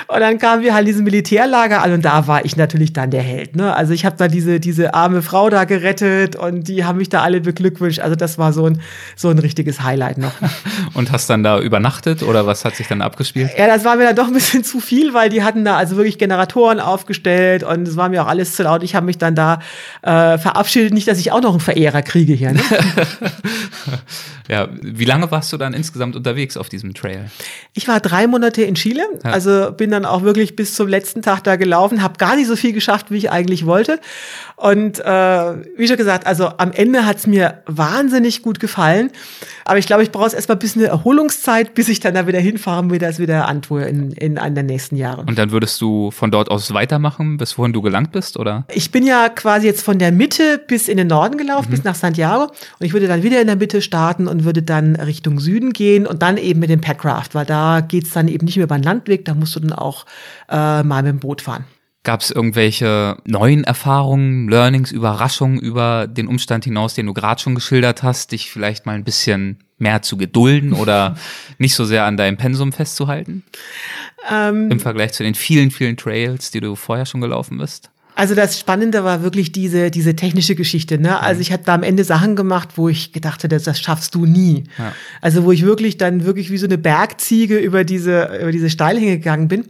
Und dann kamen wir halt diesem Militärlager an und da war ich natürlich dann der Held, ne. Also ich habe da diese, diese arme Frau da gerettet und die haben mich da alle beglückwünscht. Also das war so ein, so ein richtiges Highlight noch. Und hast dann da übernachtet oder was hat sich dann abgespielt? Ja, das war mir dann doch ein bisschen zu viel, weil die hatten da also wirklich Generatoren aufgestellt und es war mir auch alles zu laut. Ich habe mich dann da äh, verabschiedet, nicht, dass ich auch noch einen Verehrer kriege hier. Ne? ja, wie lange warst du dann insgesamt unterwegs auf diesem Trail? Ich war drei Monate in Chile, ja. also bin dann auch wirklich bis zum letzten Tag da gelaufen, habe gar nicht so viel geschafft, wie ich eigentlich wollte. Und äh, wie schon gesagt, also am Ende hat's mir wahnsinnig gut gefallen. Aber ich glaube, ich brauche erstmal ein bisschen eine Erholungszeit, bis ich dann da wieder hinfahren will, das wieder antue in, in einem der nächsten Jahre. Und dann würdest du von dort aus weitermachen, bis wohin du gelangt bist, oder? Ich bin ja quasi jetzt von der Mitte bis in den Norden gelaufen, mhm. bis nach Santiago. Und ich würde dann wieder in der Mitte starten und würde dann Richtung Süden gehen und dann eben mit dem Packraft, weil da geht's dann eben nicht mehr über den Landweg, da musst du dann auch äh, mal mit dem Boot fahren. Gab es irgendwelche neuen Erfahrungen, Learnings, Überraschungen über den Umstand hinaus, den du gerade schon geschildert hast, dich vielleicht mal ein bisschen mehr zu gedulden oder nicht so sehr an deinem Pensum festzuhalten? Ähm, Im Vergleich zu den vielen, vielen Trails, die du vorher schon gelaufen bist? Also das Spannende war wirklich diese, diese technische Geschichte. Ne? Also ich habe da am Ende Sachen gemacht, wo ich gedacht hätte, das, das schaffst du nie. Ja. Also wo ich wirklich dann wirklich wie so eine Bergziege über diese, über diese Steilhänge gegangen bin.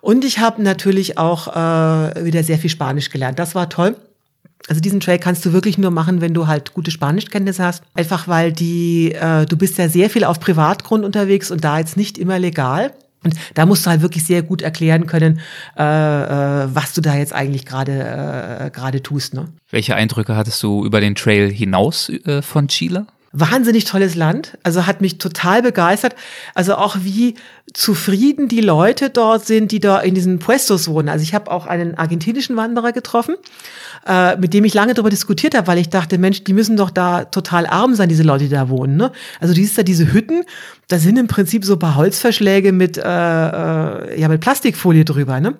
Und ich habe natürlich auch äh, wieder sehr viel Spanisch gelernt. Das war toll. Also diesen Trail kannst du wirklich nur machen, wenn du halt gute Spanischkenntnisse hast. Einfach weil die, äh, du bist ja sehr viel auf Privatgrund unterwegs und da jetzt nicht immer legal. Und da musst du halt wirklich sehr gut erklären können, äh, äh, was du da jetzt eigentlich gerade äh, gerade tust. Ne? Welche Eindrücke hattest du über den Trail hinaus äh, von Chile? Wahnsinnig tolles Land, also hat mich total begeistert. Also auch wie zufrieden die Leute dort sind, die da in diesen Puestos wohnen. Also ich habe auch einen argentinischen Wanderer getroffen äh, mit dem ich lange darüber diskutiert habe, weil ich dachte, Mensch, die müssen doch da total arm sein, diese Leute, die da wohnen. Ne? Also du siehst da diese Hütten, da sind im Prinzip so ein paar Holzverschläge mit, äh, äh, ja, mit Plastikfolie drüber. Ne?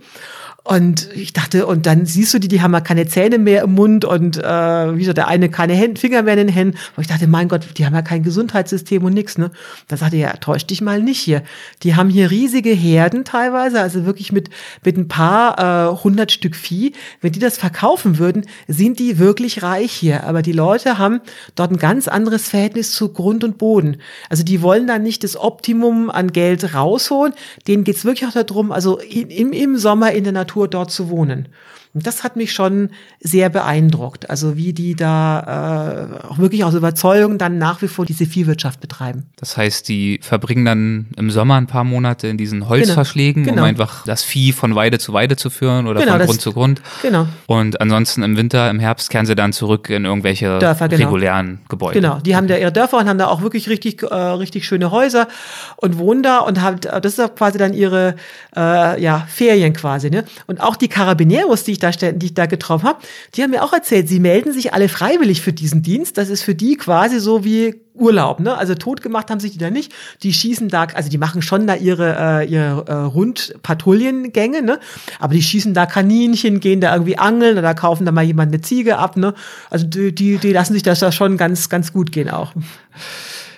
Und ich dachte, und dann siehst du die, die haben ja keine Zähne mehr im Mund und äh, wie gesagt, der eine keine Hände, Finger mehr in den Händen. Und ich dachte, mein Gott, die haben ja kein Gesundheitssystem und nix. Ne? Da sagte er, ja, täusch dich mal nicht hier. Die haben hier riesige Herden teilweise, also wirklich mit, mit ein paar äh, hundert Stück Vieh. Wenn die das verkaufen würden, sind die wirklich reich hier. Aber die Leute haben dort ein ganz anderes Verhältnis zu Grund und Boden. Also die wollen dann nicht das Optimum an Geld rausholen. Denen geht's wirklich auch darum, also im, im Sommer in der Natur Natur dort zu wohnen. Und das hat mich schon sehr beeindruckt. Also wie die da äh, auch wirklich aus Überzeugung dann nach wie vor diese Viehwirtschaft betreiben. Das heißt, die verbringen dann im Sommer ein paar Monate in diesen Holzverschlägen, genau, genau. um einfach das Vieh von Weide zu Weide zu führen oder genau, von Grund zu Grund. Genau. Und ansonsten im Winter, im Herbst kehren sie dann zurück in irgendwelche Dörfer, genau. regulären Gebäude. Genau, die haben da ihre Dörfer und haben da auch wirklich richtig, äh, richtig schöne Häuser und wohnen da und haben, das ist quasi dann ihre äh, ja, Ferien quasi. Ne? Und auch die Carabineros, die ich da, die ich da getroffen habe, die haben mir auch erzählt, sie melden sich alle freiwillig für diesen Dienst. Das ist für die quasi so wie Urlaub, ne? Also tot gemacht haben sich die da nicht. Die schießen da, also die machen schon da ihre, äh, ihre äh, Rundpatrouillengänge, ne? Aber die schießen da Kaninchen, gehen da irgendwie angeln oder kaufen da mal jemand eine Ziege ab, ne? Also die, die, die lassen sich das da schon ganz, ganz gut gehen auch.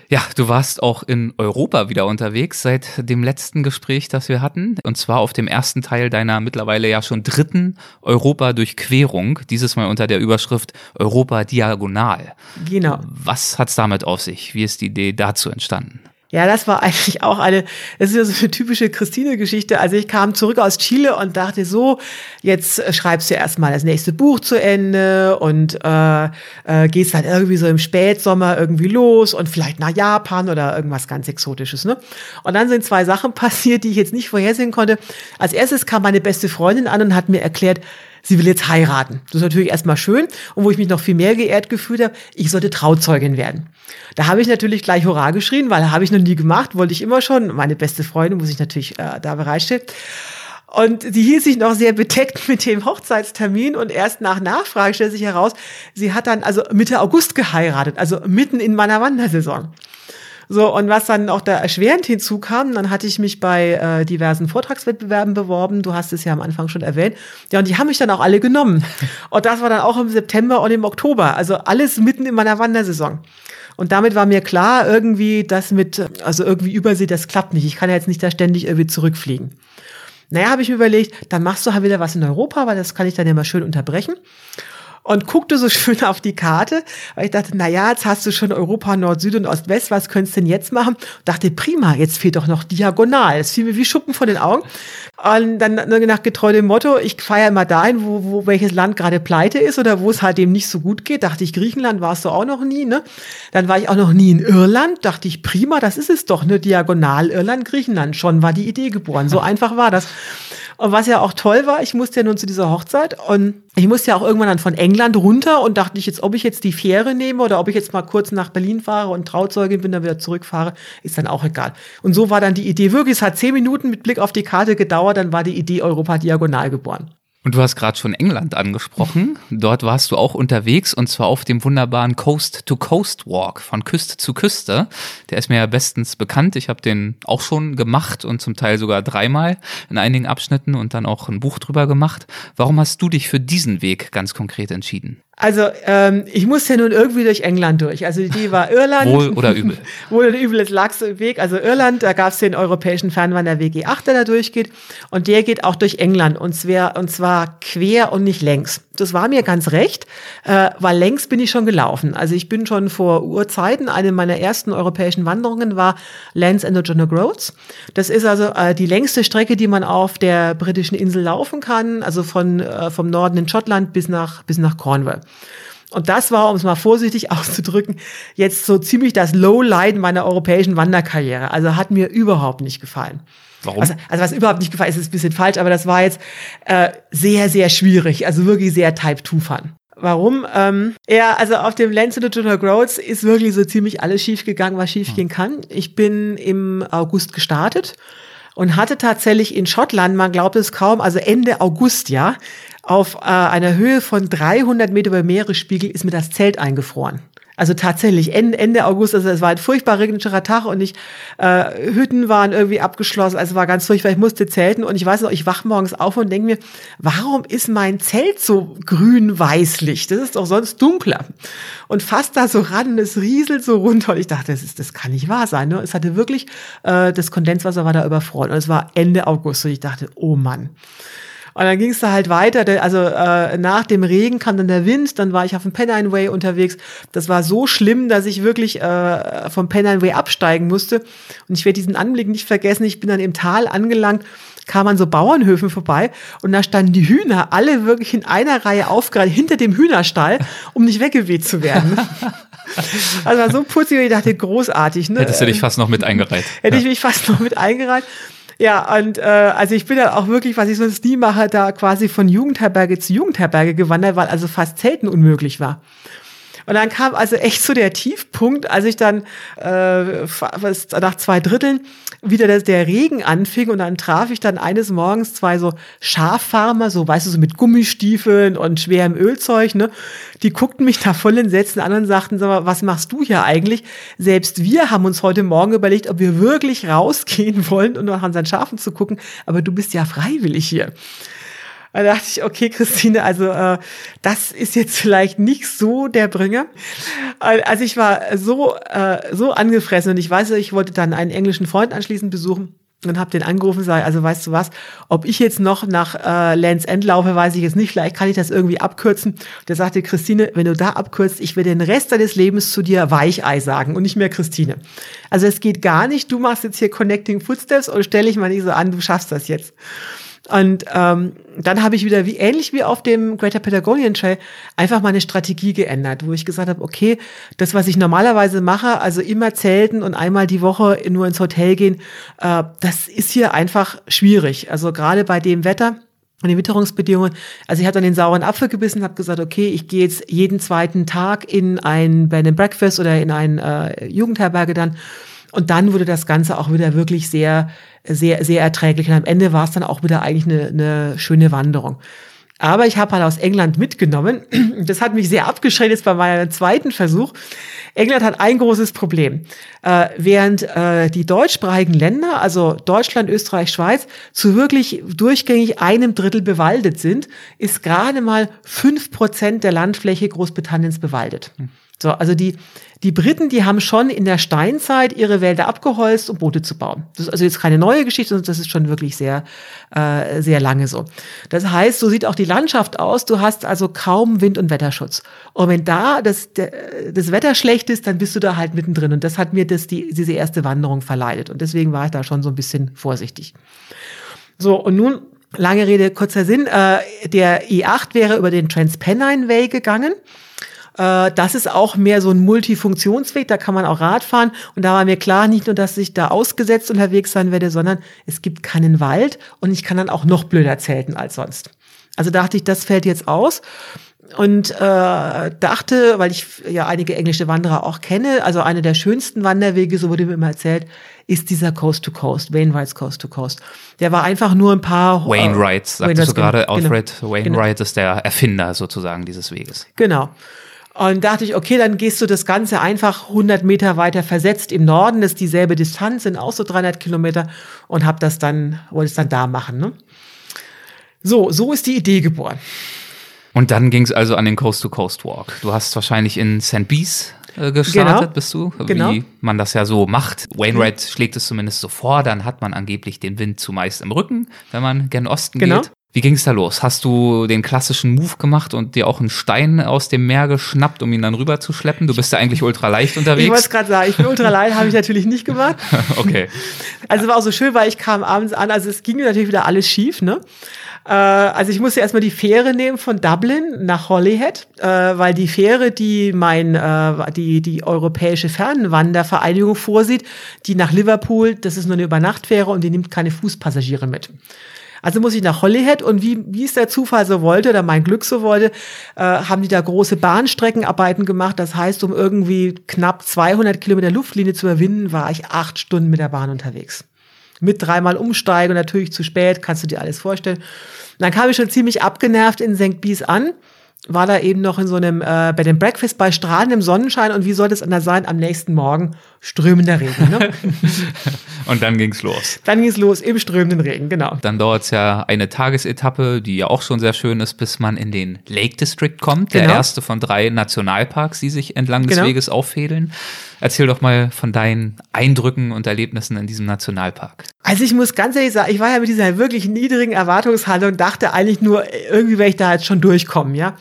Ja, du warst auch in Europa wieder unterwegs seit dem letzten Gespräch, das wir hatten. Und zwar auf dem ersten Teil deiner mittlerweile ja schon dritten Europa-Durchquerung. Dieses Mal unter der Überschrift Europa Diagonal. Genau. Was hat's damit auf sich? Wie ist die Idee dazu entstanden? Ja, das war eigentlich auch eine, das ist ja so eine typische Christine-Geschichte. Also ich kam zurück aus Chile und dachte so, jetzt schreibst du erstmal das nächste Buch zu Ende und äh, äh, gehst dann irgendwie so im Spätsommer irgendwie los und vielleicht nach Japan oder irgendwas ganz Exotisches. Ne? Und dann sind zwei Sachen passiert, die ich jetzt nicht vorhersehen konnte. Als erstes kam meine beste Freundin an und hat mir erklärt, sie will jetzt heiraten. Das ist natürlich erstmal schön. Und wo ich mich noch viel mehr geehrt gefühlt habe, ich sollte Trauzeugin werden. Da habe ich natürlich gleich Hurra geschrien, weil habe ich noch nie gemacht, wollte ich immer schon. Meine beste Freundin muss ich natürlich äh, da bereitstellen. Und sie hielt sich noch sehr bedeckt mit dem Hochzeitstermin und erst nach Nachfrage stellt sich heraus, sie hat dann also Mitte August geheiratet, also mitten in meiner Wandersaison. So, und was dann auch da erschwerend hinzukam, dann hatte ich mich bei äh, diversen Vortragswettbewerben beworben. Du hast es ja am Anfang schon erwähnt. Ja, und die haben mich dann auch alle genommen. Und das war dann auch im September und im Oktober. Also alles mitten in meiner Wandersaison. Und damit war mir klar, irgendwie das mit, also irgendwie Übersee, das klappt nicht. Ich kann ja jetzt nicht da ständig irgendwie zurückfliegen. Naja, habe ich mir überlegt, dann machst du halt wieder was in Europa, weil das kann ich dann ja mal schön unterbrechen und guckte so schön auf die Karte, weil ich dachte, na ja, jetzt hast du schon Europa, Nord, Süd und Ost, West, was könntest du denn jetzt machen? Und dachte, prima, jetzt fehlt doch noch diagonal. Das fiel mir wie Schuppen von den Augen. Und dann nach getreu dem Motto, ich feiere immer dahin, wo, wo welches Land gerade pleite ist oder wo es halt eben nicht so gut geht. Dachte ich, Griechenland warst du auch noch nie, ne? Dann war ich auch noch nie in Irland. Dachte ich, prima, das ist es doch, ne? Diagonal Irland, Griechenland. Schon war die Idee geboren. So einfach war das. Und was ja auch toll war, ich musste ja nun zu dieser Hochzeit und ich musste ja auch irgendwann dann von England runter und dachte ich jetzt, ob ich jetzt die Fähre nehme oder ob ich jetzt mal kurz nach Berlin fahre und Trauzeugin bin, dann wieder zurückfahre, ist dann auch egal. Und so war dann die Idee wirklich, es hat zehn Minuten mit Blick auf die Karte gedauert, dann war die Idee Europa diagonal geboren. Und du hast gerade schon England angesprochen. Dort warst du auch unterwegs und zwar auf dem wunderbaren Coast-to-Coast-Walk von Küste zu Küste. Der ist mir ja bestens bekannt. Ich habe den auch schon gemacht und zum Teil sogar dreimal in einigen Abschnitten und dann auch ein Buch drüber gemacht. Warum hast du dich für diesen Weg ganz konkret entschieden? Also ähm, ich musste ja nun irgendwie durch England durch. Also die war Irland. Wohl oder übel. Wohl oder übel, es lag so im Weg. Also Irland, da gab es den europäischen Fernwanderweg E8, der da durchgeht. Und der geht auch durch England. Und zwar, und zwar quer und nicht längs. Das war mir ganz recht, äh, weil längs bin ich schon gelaufen. Also ich bin schon vor Urzeiten, eine meiner ersten europäischen Wanderungen war Lands End of John O'Groats. Das ist also äh, die längste Strecke, die man auf der britischen Insel laufen kann. Also von, äh, vom Norden in Schottland bis nach, bis nach Cornwall. Und das war, um es mal vorsichtig auszudrücken, jetzt so ziemlich das Lowlight meiner europäischen Wanderkarriere. Also hat mir überhaupt nicht gefallen. Warum? Also, also was überhaupt nicht gefallen ist, ist ein bisschen falsch, aber das war jetzt äh, sehr, sehr schwierig. Also wirklich sehr Type-2-Fun. Warum? Ähm, ja, also auf dem Lens of the Groats ist wirklich so ziemlich alles schiefgegangen, was schiefgehen kann. Ich bin im August gestartet und hatte tatsächlich in Schottland, man glaubt es kaum, also Ende August, ja, auf äh, einer Höhe von 300 Meter über Meeresspiegel ist mir das Zelt eingefroren. Also tatsächlich Ende, Ende August, also es war ein furchtbar regnerischer Tag und ich äh, Hütten waren irgendwie abgeschlossen, also es war ganz furchtbar. Ich musste zelten und ich weiß noch, ich wach morgens auf und denke mir, warum ist mein Zelt so grün-weißlich? Das ist doch sonst dunkler. Und fast da so ran, es rieselt so runter und ich dachte, das, ist, das kann nicht wahr sein. Ne? Es hatte wirklich, äh, das Kondenswasser war da überfroren und es war Ende August und ich dachte, oh Mann. Und dann ging es da halt weiter. Also äh, nach dem Regen kam dann der Wind, dann war ich auf dem Pennine Way unterwegs. Das war so schlimm, dass ich wirklich äh, vom Pennine Way absteigen musste. Und ich werde diesen Anblick nicht vergessen. Ich bin dann im Tal angelangt kam an so Bauernhöfen vorbei und da standen die Hühner alle wirklich in einer Reihe aufgereiht hinter dem Hühnerstall, um nicht weggeweht zu werden. Also war so putzig, ich dachte, großartig. Ne? Hättest du dich fast noch mit eingereiht. Hätte ich mich fast noch mit eingereiht. Ja, und äh, also ich bin dann auch wirklich, was ich sonst nie mache, da quasi von Jugendherberge zu Jugendherberge gewandert, weil also fast Zelten unmöglich war. Und dann kam also echt so der Tiefpunkt, als ich dann äh, nach zwei Dritteln wieder der, der Regen anfing und dann traf ich dann eines Morgens zwei so Schaffarmer, so weißt du, so mit Gummistiefeln und schwerem Ölzeug, ne? Die guckten mich da voll Sätzen an und sagten, sag mal, was machst du hier eigentlich? Selbst wir haben uns heute Morgen überlegt, ob wir wirklich rausgehen wollen und nach unseren Schafen zu gucken, aber du bist ja freiwillig hier. Da dachte ich, okay, Christine, also äh, das ist jetzt vielleicht nicht so der Bringer. Also ich war so, äh, so angefressen und ich weiß, ich wollte dann einen englischen Freund anschließend besuchen und habe den angerufen sage, also weißt du was, ob ich jetzt noch nach äh, Lands End laufe, weiß ich jetzt nicht, vielleicht kann ich das irgendwie abkürzen. Der sagte, Christine, wenn du da abkürzt, ich werde den Rest deines Lebens zu dir Weichei sagen und nicht mehr Christine. Also es geht gar nicht, du machst jetzt hier Connecting Footsteps und stelle ich mal nicht so an, du schaffst das jetzt. Und ähm, dann habe ich wieder, wie ähnlich wie auf dem Greater Patagonian Trail, einfach meine Strategie geändert, wo ich gesagt habe, okay, das, was ich normalerweise mache, also immer zelten und einmal die Woche nur ins Hotel gehen, äh, das ist hier einfach schwierig. Also gerade bei dem Wetter und den Witterungsbedingungen. Also ich habe dann den sauren Apfel gebissen, habe gesagt, okay, ich gehe jetzt jeden zweiten Tag in ein Bed and Breakfast oder in ein äh, Jugendherberge dann. Und dann wurde das Ganze auch wieder wirklich sehr sehr, sehr erträglich. Und am Ende war es dann auch wieder eigentlich eine, eine schöne Wanderung. Aber ich habe halt aus England mitgenommen. Das hat mich sehr abgeschreckt jetzt bei meinem zweiten Versuch. England hat ein großes Problem. Äh, während äh, die deutschsprachigen Länder, also Deutschland, Österreich, Schweiz, zu wirklich durchgängig einem Drittel bewaldet sind, ist gerade mal fünf Prozent der Landfläche Großbritanniens bewaldet. Hm. So, also die, die Briten, die haben schon in der Steinzeit ihre Wälder abgeholzt, um Boote zu bauen. Das ist also jetzt keine neue Geschichte, sondern das ist schon wirklich sehr, äh, sehr lange so. Das heißt, so sieht auch die Landschaft aus. Du hast also kaum Wind- und Wetterschutz. Und wenn da das, der, das Wetter schlecht ist, dann bist du da halt mittendrin. Und das hat mir das, die, diese erste Wanderung verleidet. Und deswegen war ich da schon so ein bisschen vorsichtig. So, und nun Lange Rede, kurzer Sinn. Äh, der E8 wäre über den Transpennine Way gegangen. Äh, das ist auch mehr so ein Multifunktionsweg, da kann man auch Rad fahren. Und da war mir klar, nicht nur, dass ich da ausgesetzt unterwegs sein werde, sondern es gibt keinen Wald und ich kann dann auch noch blöder zelten als sonst. Also dachte ich, das fällt jetzt aus und äh, dachte, weil ich ja einige englische Wanderer auch kenne, also eine der schönsten Wanderwege, so wurde mir immer erzählt, ist dieser Coast to Coast, Wainwrights Coast to Coast. Der war einfach nur ein paar. Äh, Wainwrights, sagtest Wainwrights, du gerade. Genau, Alfred Wainwright genau. ist der Erfinder sozusagen dieses Weges. Genau. Und dachte ich, okay, dann gehst du das Ganze einfach 100 Meter weiter versetzt im Norden, das ist dieselbe Distanz, sind auch so 300 Kilometer und hab das dann, wollte es dann da machen. Ne? So, so ist die Idee geboren. Und dann ging es also an den Coast-to-Coast-Walk. Du hast wahrscheinlich in St. Bees äh, gestartet, Genau. bist du, Genau. wie man das ja so macht. Wainwright schlägt es zumindest so vor, dann hat man angeblich den Wind zumeist im Rücken, wenn man gen Osten Genau. geht. Wie ging es da los? Hast du den klassischen Move gemacht und dir auch einen Stein aus dem Meer geschnappt, um ihn dann rüber zu schleppen? Du bist ja eigentlich ultra leicht Ich wollte es unterwegs. gerade sagen, ich bin ultralein, habe ich natürlich nicht gemacht. Okay. Also war auch so schön, weil ich kam abends an, also es ging mir natürlich wieder alles schief, ne? Äh, also ich musste erstmal die Fähre nehmen von Dublin nach Holyhead, äh, weil die Fähre, die mein, äh, die, die Europäische Fernwandervereinigung vorsieht, die nach Liverpool, das ist nur eine Übernachtfähre und die nimmt keine Fußpassagiere mit. Also muss ich nach Holyhead und wie, wie es der Zufall so wollte oder mein Glück so wollte, äh, haben die da große Bahnstreckenarbeiten gemacht. Das heißt, um irgendwie knapp 200 Kilometer Luftlinie zu überwinden, war ich acht Stunden mit der Bahn unterwegs. Mit dreimal umsteigen und natürlich zu spät, kannst du dir alles vorstellen. Und dann kam ich schon ziemlich abgenervt in St. Bies an, war da eben noch in so einem, äh, bei dem Breakfast bei strahlendem Sonnenschein und wie soll das anders sein? Am nächsten Morgen strömender Regen. Ne? Und dann ging's los. dann ging es los im strömenden Regen, genau. Dann dauert's ja eine Tagesetappe, die ja auch schon sehr schön ist, bis man in den Lake District kommt. Der Genau. erste von drei Nationalparks, die sich entlang des Genau. Weges auffädeln. Erzähl doch mal von deinen Eindrücken und Erlebnissen in diesem Nationalpark. Also ich muss ganz ehrlich sagen, ich war ja mit dieser wirklich niedrigen Erwartungshaltung und dachte eigentlich nur, irgendwie werde ich da jetzt schon durchkommen, ja.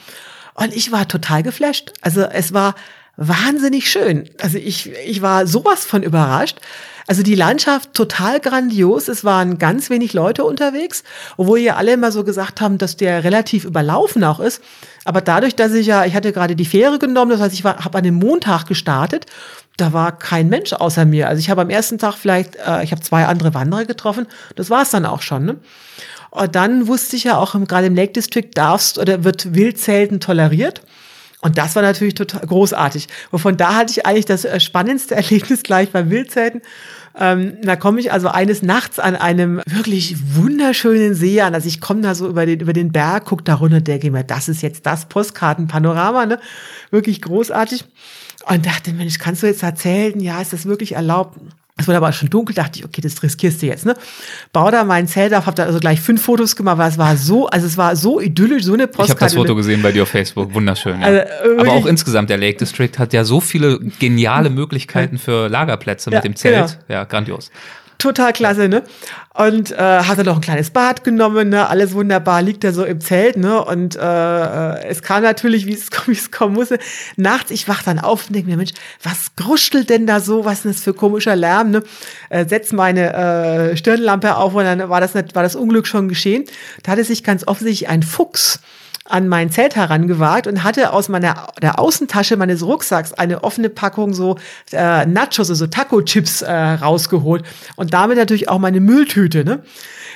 Und ich war total geflasht. Also es war wahnsinnig schön. Also ich, ich war sowas von überrascht. Also die Landschaft total grandios. Es waren ganz wenig Leute unterwegs, obwohl ja alle immer so gesagt haben, dass der relativ überlaufen auch ist. Aber dadurch, dass ich ja, ich hatte gerade die Fähre genommen, das heißt, ich habe an dem Montag gestartet, da war kein Mensch außer mir. Also ich habe am ersten Tag vielleicht, äh, ich habe zwei andere Wanderer getroffen. Das war es dann auch schon. Ne? Und dann wusste ich ja auch, gerade im Lake District darfst oder wird Wildzelten toleriert. Und das war natürlich total großartig. Und von da hatte ich eigentlich das äh, spannendste Erlebnis gleich beim Wildzelten. Ähm, da komme ich also eines Nachts an einem wirklich wunderschönen See an. Also ich komme da so über den, über den Berg, guck da runter, denke mir, das ist jetzt das Postkartenpanorama, ne? Wirklich großartig. Und dachte, Mensch, kannst du jetzt erzählen, ja, ist das wirklich erlaubt? Es wurde aber schon dunkel, dachte ich, okay, das riskierst du jetzt, ne? Bau da mein Zelt auf, hab da also gleich fünf Fotos gemacht, weil es war so, also es war so idyllisch, so eine Ich habe Postkarte. das Foto gesehen bei dir auf Facebook, wunderschön. Ja. Also, Aber auch insgesamt, der Lake District hat ja so viele geniale Möglichkeiten für Lagerplätze Ja, mit dem Zelt. genau. Ja, grandios. Total klasse, ne? Und äh, hat er noch ein kleines Bad genommen, ne? Alles wunderbar, liegt er so im Zelt, ne? Und äh, äh, es kam natürlich, wie es, wie es kommen musste. Nachts, ich wach dann auf und denke mir, Mensch, was gruschelt denn da so? Was ist das für komischer Lärm, ne? Äh, setz meine äh, Stirnlampe auf und dann war das, nicht, war das Unglück schon geschehen. Da hatte sich ganz offensichtlich ein Fuchs an mein Zelt herangewagt und hatte aus meiner der Außentasche meines Rucksacks eine offene Packung so äh, Nachos, also Taco-Chips äh, rausgeholt und damit natürlich auch meine Mülltüte. Ne?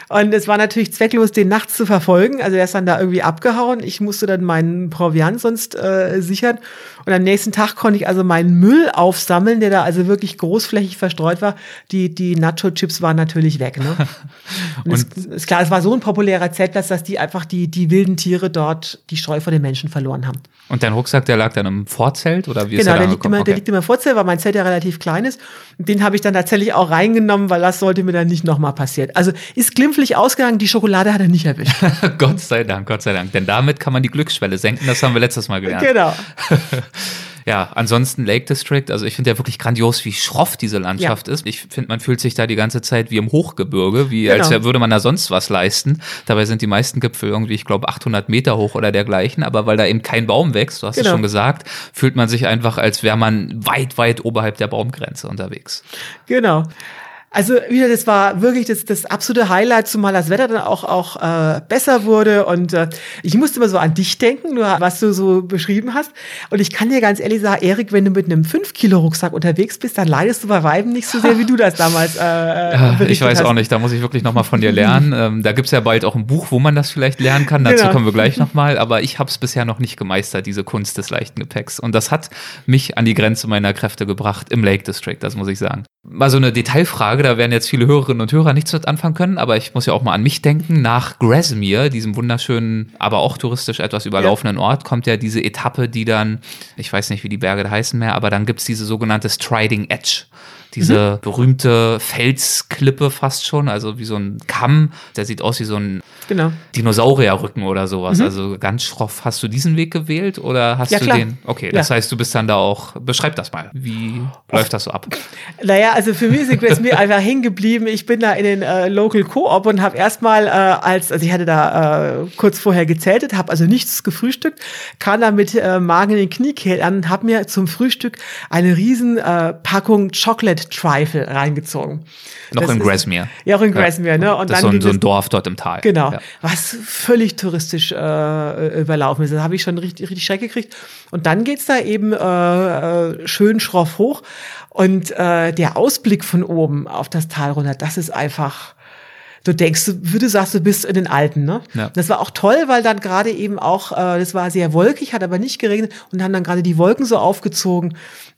Und es war natürlich zwecklos, den nachts zu verfolgen. Also er ist dann da irgendwie abgehauen. Ich musste dann meinen Proviant sonst äh, sichern. Und am nächsten Tag konnte ich also meinen Müll aufsammeln, der da also wirklich großflächig verstreut war. Die, die Nacho-Chips waren natürlich weg. Ne? Und, es, ist klar, es war so ein populärer Zeltplatz, dass die einfach die, die wilden Tiere dort die Scheu vor den Menschen verloren haben. Und dein Rucksack, der lag dann im Vorzelt oder wie ist Genau, er der da liegt, immer, angekommen? der liegt immer vor Zelt, weil mein Zelt ja relativ klein ist. Und Den habe ich dann tatsächlich auch reingenommen, weil das sollte mir dann nicht nochmal passieren. Also ist glimpflich ausgegangen, die Schokolade hat er nicht erwischt. Okay. Gott sei Dank, Gott sei Dank. Denn damit kann man die Glücksschwelle senken. Das haben wir letztes Mal gelernt. genau. Ja, ansonsten Lake District, also ich finde ja wirklich grandios, wie schroff diese Landschaft ist. Ich finde, man fühlt sich da die ganze Zeit wie im Hochgebirge, wie als Genau. würde man da sonst was leisten. Dabei sind die meisten Gipfel irgendwie, ich glaube, 800 Meter hoch oder dergleichen. Aber weil da eben kein Baum wächst, du hast es Genau. schon gesagt, fühlt man sich einfach, als wäre man weit, weit oberhalb der Baumgrenze unterwegs. Genau. Also wieder, das war wirklich das, das absolute Highlight, zumal das Wetter dann auch, auch äh, besser wurde. Und äh, ich musste immer so an dich denken, nur was du so beschrieben hast. Und ich kann dir ganz ehrlich sagen, Erik, wenn du mit einem 5-Kilo-Rucksack unterwegs bist, dann leidest du bei Weiben nicht so sehr, wie du das damals äh, Ja, ich berichtet weiß hast. auch nicht, da muss ich wirklich nochmal von dir lernen. Ähm, da gibt's ja bald auch ein Buch, wo man das vielleicht lernen kann. Dazu Genau. kommen wir gleich nochmal. Aber ich habe es bisher noch nicht gemeistert, diese Kunst des leichten Gepäcks. Und das hat mich an die Grenze meiner Kräfte gebracht im Lake District, das muss ich sagen. Mal so eine Detailfrage, da werden jetzt viele Hörerinnen und Hörer nichts mit anfangen können, aber ich muss ja auch mal an mich denken. Nach Grasmere, diesem wunderschönen, aber auch touristisch etwas überlaufenden Ort, kommt ja diese Etappe, die dann, ich weiß nicht, wie die Berge da heißen mehr, aber dann gibt's diese sogenannte Striding Edge Diese mhm. berühmte Felsklippe fast schon, also wie so ein Kamm, der sieht aus wie so ein genau. Dinosaurierrücken oder sowas. Mhm. Also ganz schroff. Hast du diesen Weg gewählt oder hast ja, du klar. den? Okay, das ja. heißt, du bist dann da auch, beschreib das mal. Wie Och. läuft das so ab? Naja, also für Music ist mir einfach hängen geblieben. Ich bin da in den äh, Local Co-op und habe erstmal äh, als, also ich hatte da äh, kurz vorher gezeltet, habe also nichts gefrühstückt, kam da mit äh, Magen in den Kniekehlen an und habe mir zum Frühstück eine riesen äh, Packung Chocolate Trifle reingezogen. Noch das in Grasmere. Ja, auch in Grasmere, ne? Und das dann ist so ein, so ein Dorf dort im Tal. Genau. Ja. Was völlig touristisch äh, überlaufen ist. Da habe ich schon richtig, richtig Schreck gekriegt. Und dann geht's da eben äh, äh, schön schroff hoch. Und äh, der Ausblick von oben auf das Tal runter, das ist einfach du denkst, du sagst, du bist in den Alten, ne? Ja. Das war auch toll, weil dann gerade eben auch, äh, das war sehr wolkig, hat aber nicht geregnet und haben dann gerade die Wolken so aufgezogen.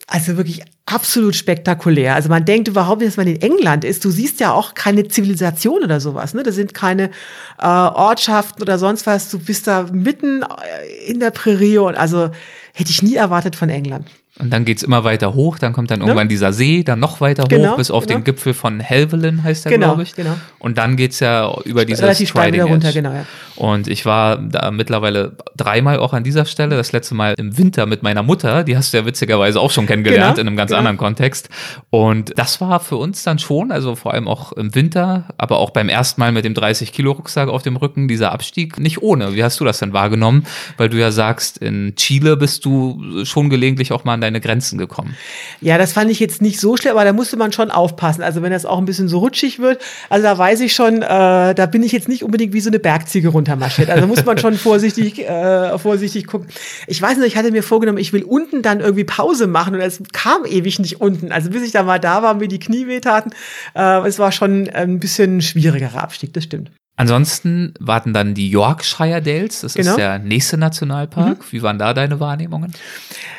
Also wirklich absolut spektakulär. Also man denkt überhaupt nicht, dass man in England ist. Du siehst ja auch keine Zivilisation oder sowas. Ne? Das sind keine äh, Ortschaften oder sonst was. Du bist da mitten äh, in der Prärie und also hätte ich nie erwartet von England. Und dann geht's immer weiter hoch, dann kommt dann irgendwann ja. dieser See, dann noch weiter genau, hoch, bis auf genau. den Gipfel von Helvellyn heißt der, genau, glaube ich. Genau. Und dann geht's ja über dieses Relativ Striding Edge. runter, genau, ja. Und ich war da mittlerweile dreimal auch an dieser Stelle. Das letzte Mal im Winter mit meiner Mutter, die hast du ja witzigerweise auch schon kennengelernt genau, in einem ganz genau. anderen Kontext. Und das war für uns dann schon, also vor allem auch im Winter, aber auch beim ersten Mal mit dem 30 Kilo Rucksack auf dem Rücken, dieser Abstieg nicht ohne. Wie hast du das denn wahrgenommen? Weil du ja sagst, in Chile bist du schon gelegentlich auch mal an deine Grenzen gekommen. Ja, das fand ich jetzt nicht so schlimm, aber da musste man schon aufpassen. Also wenn das auch ein bisschen so rutschig wird, also da weiß ich schon, äh, da bin ich jetzt nicht unbedingt wie so eine Bergziege runter runtermarschiert. Also muss man schon vorsichtig, äh, vorsichtig gucken. Ich weiß nicht, ich hatte mir vorgenommen, ich will unten dann irgendwie Pause machen und es kam ewig nicht unten. Also bis ich da mal da war, mir die Knie wehtaten, äh, es war schon ein bisschen schwierigerer Abstieg, das stimmt. Ansonsten warten dann die Yorkshire Dales, das genau. ist der nächste Nationalpark. Mhm. Wie waren da deine Wahrnehmungen?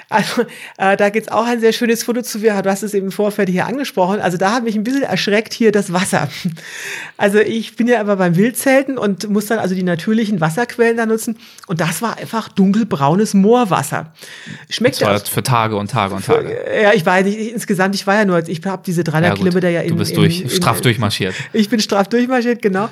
Also äh, da gibt's auch ein sehr schönes Foto zu. Du hast es eben im Vorfeld hier angesprochen. Also da hat mich ein bisschen erschreckt hier das Wasser. Also ich bin ja aber beim Wildzelten und muss dann also die natürlichen Wasserquellen da nutzen. Und das war einfach dunkelbraunes Moorwasser. Schmeckt das war für Tage und Tage und Tage. Für, ja, ich weiß nicht. insgesamt, ich war ja nur, ich habe diese 300 ja, Kilometer ja in. Du bist durch, in, straff in, durchmarschiert. Ich bin straff durchmarschiert, genau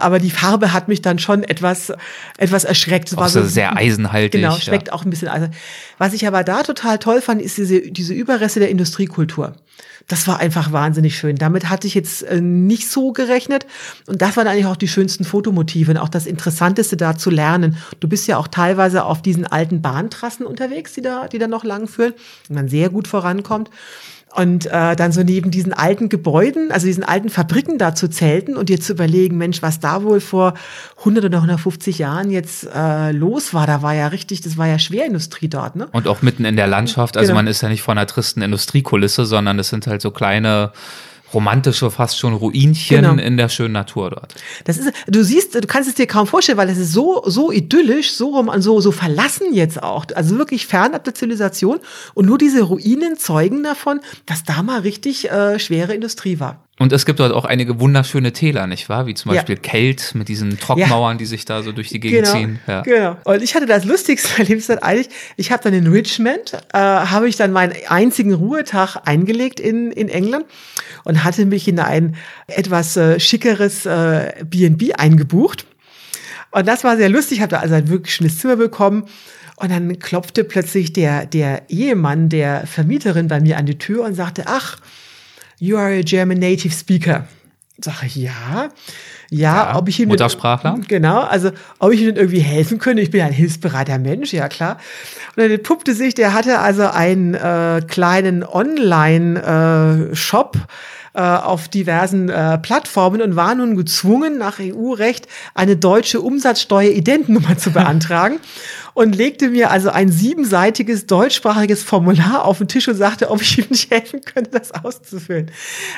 aber die Farbe hat mich dann schon etwas, etwas erschreckt. Es war so, sehr eisenhaltig. Genau, schmeckt ja. auch ein bisschen eisen. Was ich aber da total toll fand, ist diese, diese Überreste der Industriekultur. Das war einfach wahnsinnig schön. Damit hatte ich jetzt äh, nicht so gerechnet. Und das waren eigentlich auch die schönsten Fotomotive und auch das Interessanteste da zu lernen. Du bist ja auch teilweise auf diesen alten Bahntrassen unterwegs, die da, die da noch lang führen, und man sehr gut vorankommt. Und äh, dann so neben diesen alten Gebäuden, also diesen alten Fabriken da zu zelten und dir zu überlegen, Mensch, was da wohl vor 100 oder 150 Jahren jetzt äh, los war, da war ja richtig, das war ja Schwerindustrie dort, ne? Und auch mitten in der Landschaft, also genau. man ist ja nicht vor einer tristen Industriekulisse, sondern es sind halt so kleine romantische, fast schon Ruinchen genau. in der schönen Natur dort. Das ist, du siehst, du kannst es dir kaum vorstellen, weil es ist so, so idyllisch, so, so, so verlassen jetzt auch. Also wirklich fernab der Zivilisation. Und nur diese Ruinen zeugen davon, dass da mal richtig äh, schwere Industrie war. Und es gibt dort auch einige wunderschöne Täler, nicht wahr? Wie zum Beispiel ja. Kelt mit diesen Trockmauern, ja. die sich da so durch die Gegend genau, ziehen. Ja. Genau. Und ich hatte das lustigste Erlebnis dann eigentlich. Ich habe dann in Richmond, äh, habe ich dann meinen einzigen Ruhetag eingelegt in, in England und hatte mich in ein etwas äh, schickeres äh, B&B eingebucht. Und das war sehr lustig. Ich habe da also ein wirklich schönes Zimmer bekommen. Und dann klopfte plötzlich der, der Ehemann der Vermieterin bei mir an die Tür und sagte, ach, you are a German native speaker. Sag ich, ja. Ja, ja ob ich ihm. Muttersprachler? Mit, genau, also ob ich ihm irgendwie helfen könnte. Ich bin ein hilfsbereiter Mensch, ja klar. Und dann entpuppte sich, der hatte also einen äh, kleinen Online-Shop. Äh, äh, auf diversen äh, Plattformen und war nun gezwungen, nach EU-Recht eine deutsche Umsatzsteuer-Identnummer zu beantragen und legte mir also ein siebenseitiges deutschsprachiges Formular auf den Tisch und sagte, ob ich ihm nicht helfen könnte, das auszufüllen.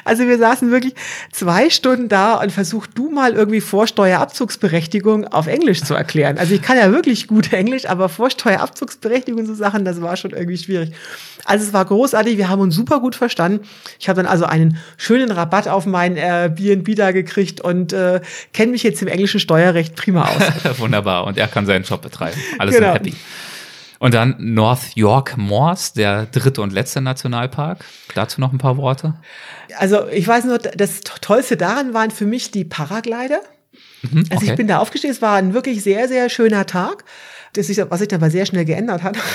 Also wir saßen wirklich zwei Stunden da und versuch du mal irgendwie Vorsteuerabzugsberechtigung auf Englisch zu erklären. Also ich kann ja wirklich gut Englisch, aber Vorsteuerabzugsberechtigung so Sachen, das war schon irgendwie schwierig. Also es war großartig, wir haben uns super gut verstanden. Ich habe dann also einen schönen Rabatt auf mein Airbnb da gekriegt und äh, kenne mich jetzt im englischen Steuerrecht prima aus. Wunderbar. Und er kann seinen Job betreiben. Alles genau. happy. Und dann North York Moors, der dritte und letzte Nationalpark. Dazu noch ein paar Worte. Also ich weiß nur, das Tollste daran waren für mich die Paraglider. Mhm, also ich bin da aufgestiegen, es war ein wirklich sehr, sehr schöner Tag das sich, was sich dann aber sehr schnell geändert hat.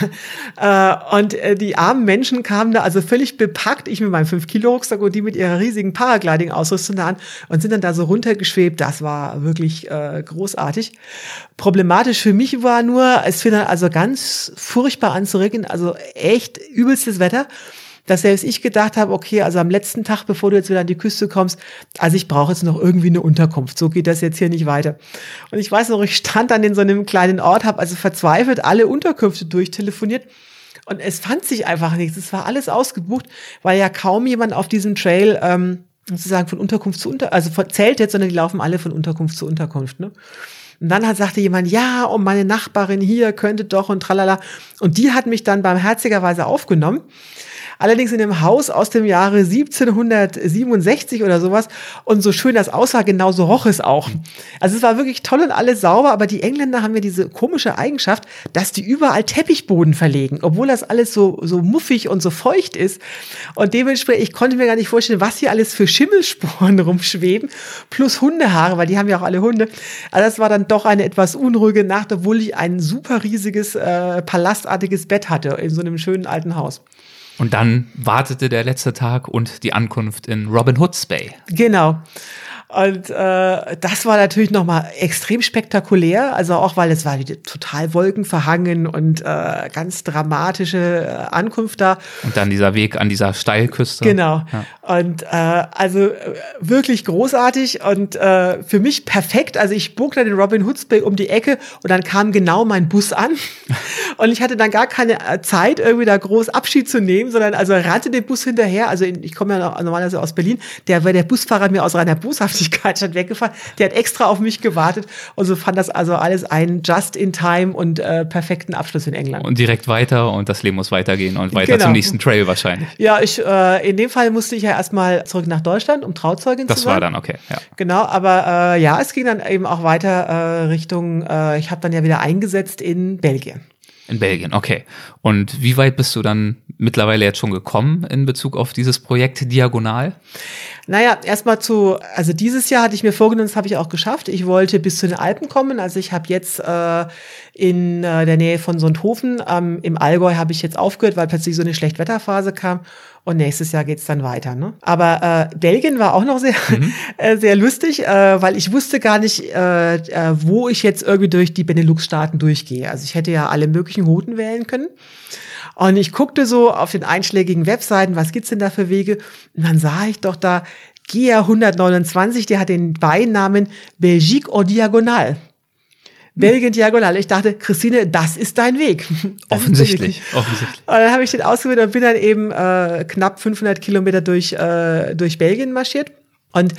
Äh, und äh, die armen Menschen kamen da also völlig bepackt, ich mit meinem 5-Kilo-Rucksack und die mit ihrer riesigen Paragliding-Ausrüstung da an und sind dann da so runtergeschwebt. Das war wirklich äh, großartig. Problematisch für mich war nur, es fing dann also ganz furchtbar an zu regnen, also echt übelstes Wetter dass selbst ich gedacht habe, okay, also am letzten Tag, bevor du jetzt wieder an die Küste kommst, also ich brauche jetzt noch irgendwie eine Unterkunft. So geht das jetzt hier nicht weiter. Und ich weiß noch, ich stand dann in so einem kleinen Ort, habe also verzweifelt alle Unterkünfte durchtelefoniert. Und es fand sich einfach nichts. Es war alles ausgebucht, weil ja kaum jemand auf diesem Trail ähm, sozusagen von Unterkunft zu Unter, also zählt jetzt, sondern die laufen alle von Unterkunft zu Unterkunft. Ne? Und dann hat, sagte jemand, ja, und meine Nachbarin hier könnte doch und tralala. Und die hat mich dann barmherzigerweise aufgenommen allerdings in einem Haus aus dem Jahre 1767 oder sowas. Und so schön das aussah, genauso roch es auch. Also es war wirklich toll und alles sauber, aber die Engländer haben ja diese komische Eigenschaft, dass die überall Teppichboden verlegen, obwohl das alles so, so muffig und so feucht ist. Und dementsprechend, ich konnte mir gar nicht vorstellen, was hier alles für Schimmelsporen rumschweben, plus Hundehaare, weil die haben ja auch alle Hunde. Also das war dann doch eine etwas unruhige Nacht, obwohl ich ein super riesiges, äh, palastartiges Bett hatte in so einem schönen alten Haus. Und dann wartete der letzte Tag und die Ankunft in Robin Hood's Bay. Genau. Und äh, das war natürlich nochmal extrem spektakulär, also auch weil es war total wolkenverhangen und äh, ganz dramatische äh, Ankunft da. Und dann dieser Weg an dieser Steilküste. Genau. Ja. Und äh, also äh, wirklich großartig und äh, für mich perfekt. Also ich bog dann den Robin Hoods Bay um die Ecke und dann kam genau mein Bus an. und ich hatte dann gar keine äh, Zeit, irgendwie da groß Abschied zu nehmen, sondern also rannte den Bus hinterher. Also ich komme ja normalerweise aus Berlin, der, der Busfahrer mir aus reiner Boshaft Flüssigkeit statt weggefahren. Der hat extra auf mich gewartet und so fand das also alles einen Just-in-Time und äh, perfekten Abschluss in England. Und direkt weiter und das Leben muss weitergehen und weiter genau. zum nächsten Trail wahrscheinlich. Ja, ich, äh, in dem Fall musste ich ja erstmal zurück nach Deutschland, um Trauzeugin das zu sein. Das war dann okay, ja. Genau, aber äh, ja, es ging dann eben auch weiter äh, Richtung, äh, ich habe dann ja wieder eingesetzt in Belgien. In Belgien, okay. Und wie weit bist du dann mittlerweile jetzt schon gekommen in Bezug auf dieses Projekt Diagonal? Naja, erstmal zu, also dieses Jahr hatte ich mir vorgenommen, das habe ich auch geschafft. Ich wollte bis zu den Alpen kommen. Also ich habe jetzt äh, in äh, der Nähe von Sonthofen ähm, im Allgäu habe ich jetzt aufgehört, weil plötzlich so eine Schlechtwetterphase kam. Und nächstes Jahr geht's dann weiter. Ne? Aber äh, Belgien war auch noch sehr, mhm. äh, sehr lustig, äh, weil ich wusste gar nicht, äh, äh, wo ich jetzt irgendwie durch die Benelux-Staaten durchgehe. Also ich hätte ja alle möglichen Routen wählen können. Und ich guckte so auf den einschlägigen Webseiten, was gibt's denn da für Wege? Und dann sah ich doch da GIA 129, der hat den Beinamen Belgique au Diagonal. Belgien Diagonal. Ich dachte, Christine, das ist dein Weg. Offensichtlich, offensichtlich. Und dann habe ich den ausgewählt und bin dann eben äh, knapp 500 Kilometer durch, äh, durch Belgien marschiert. Und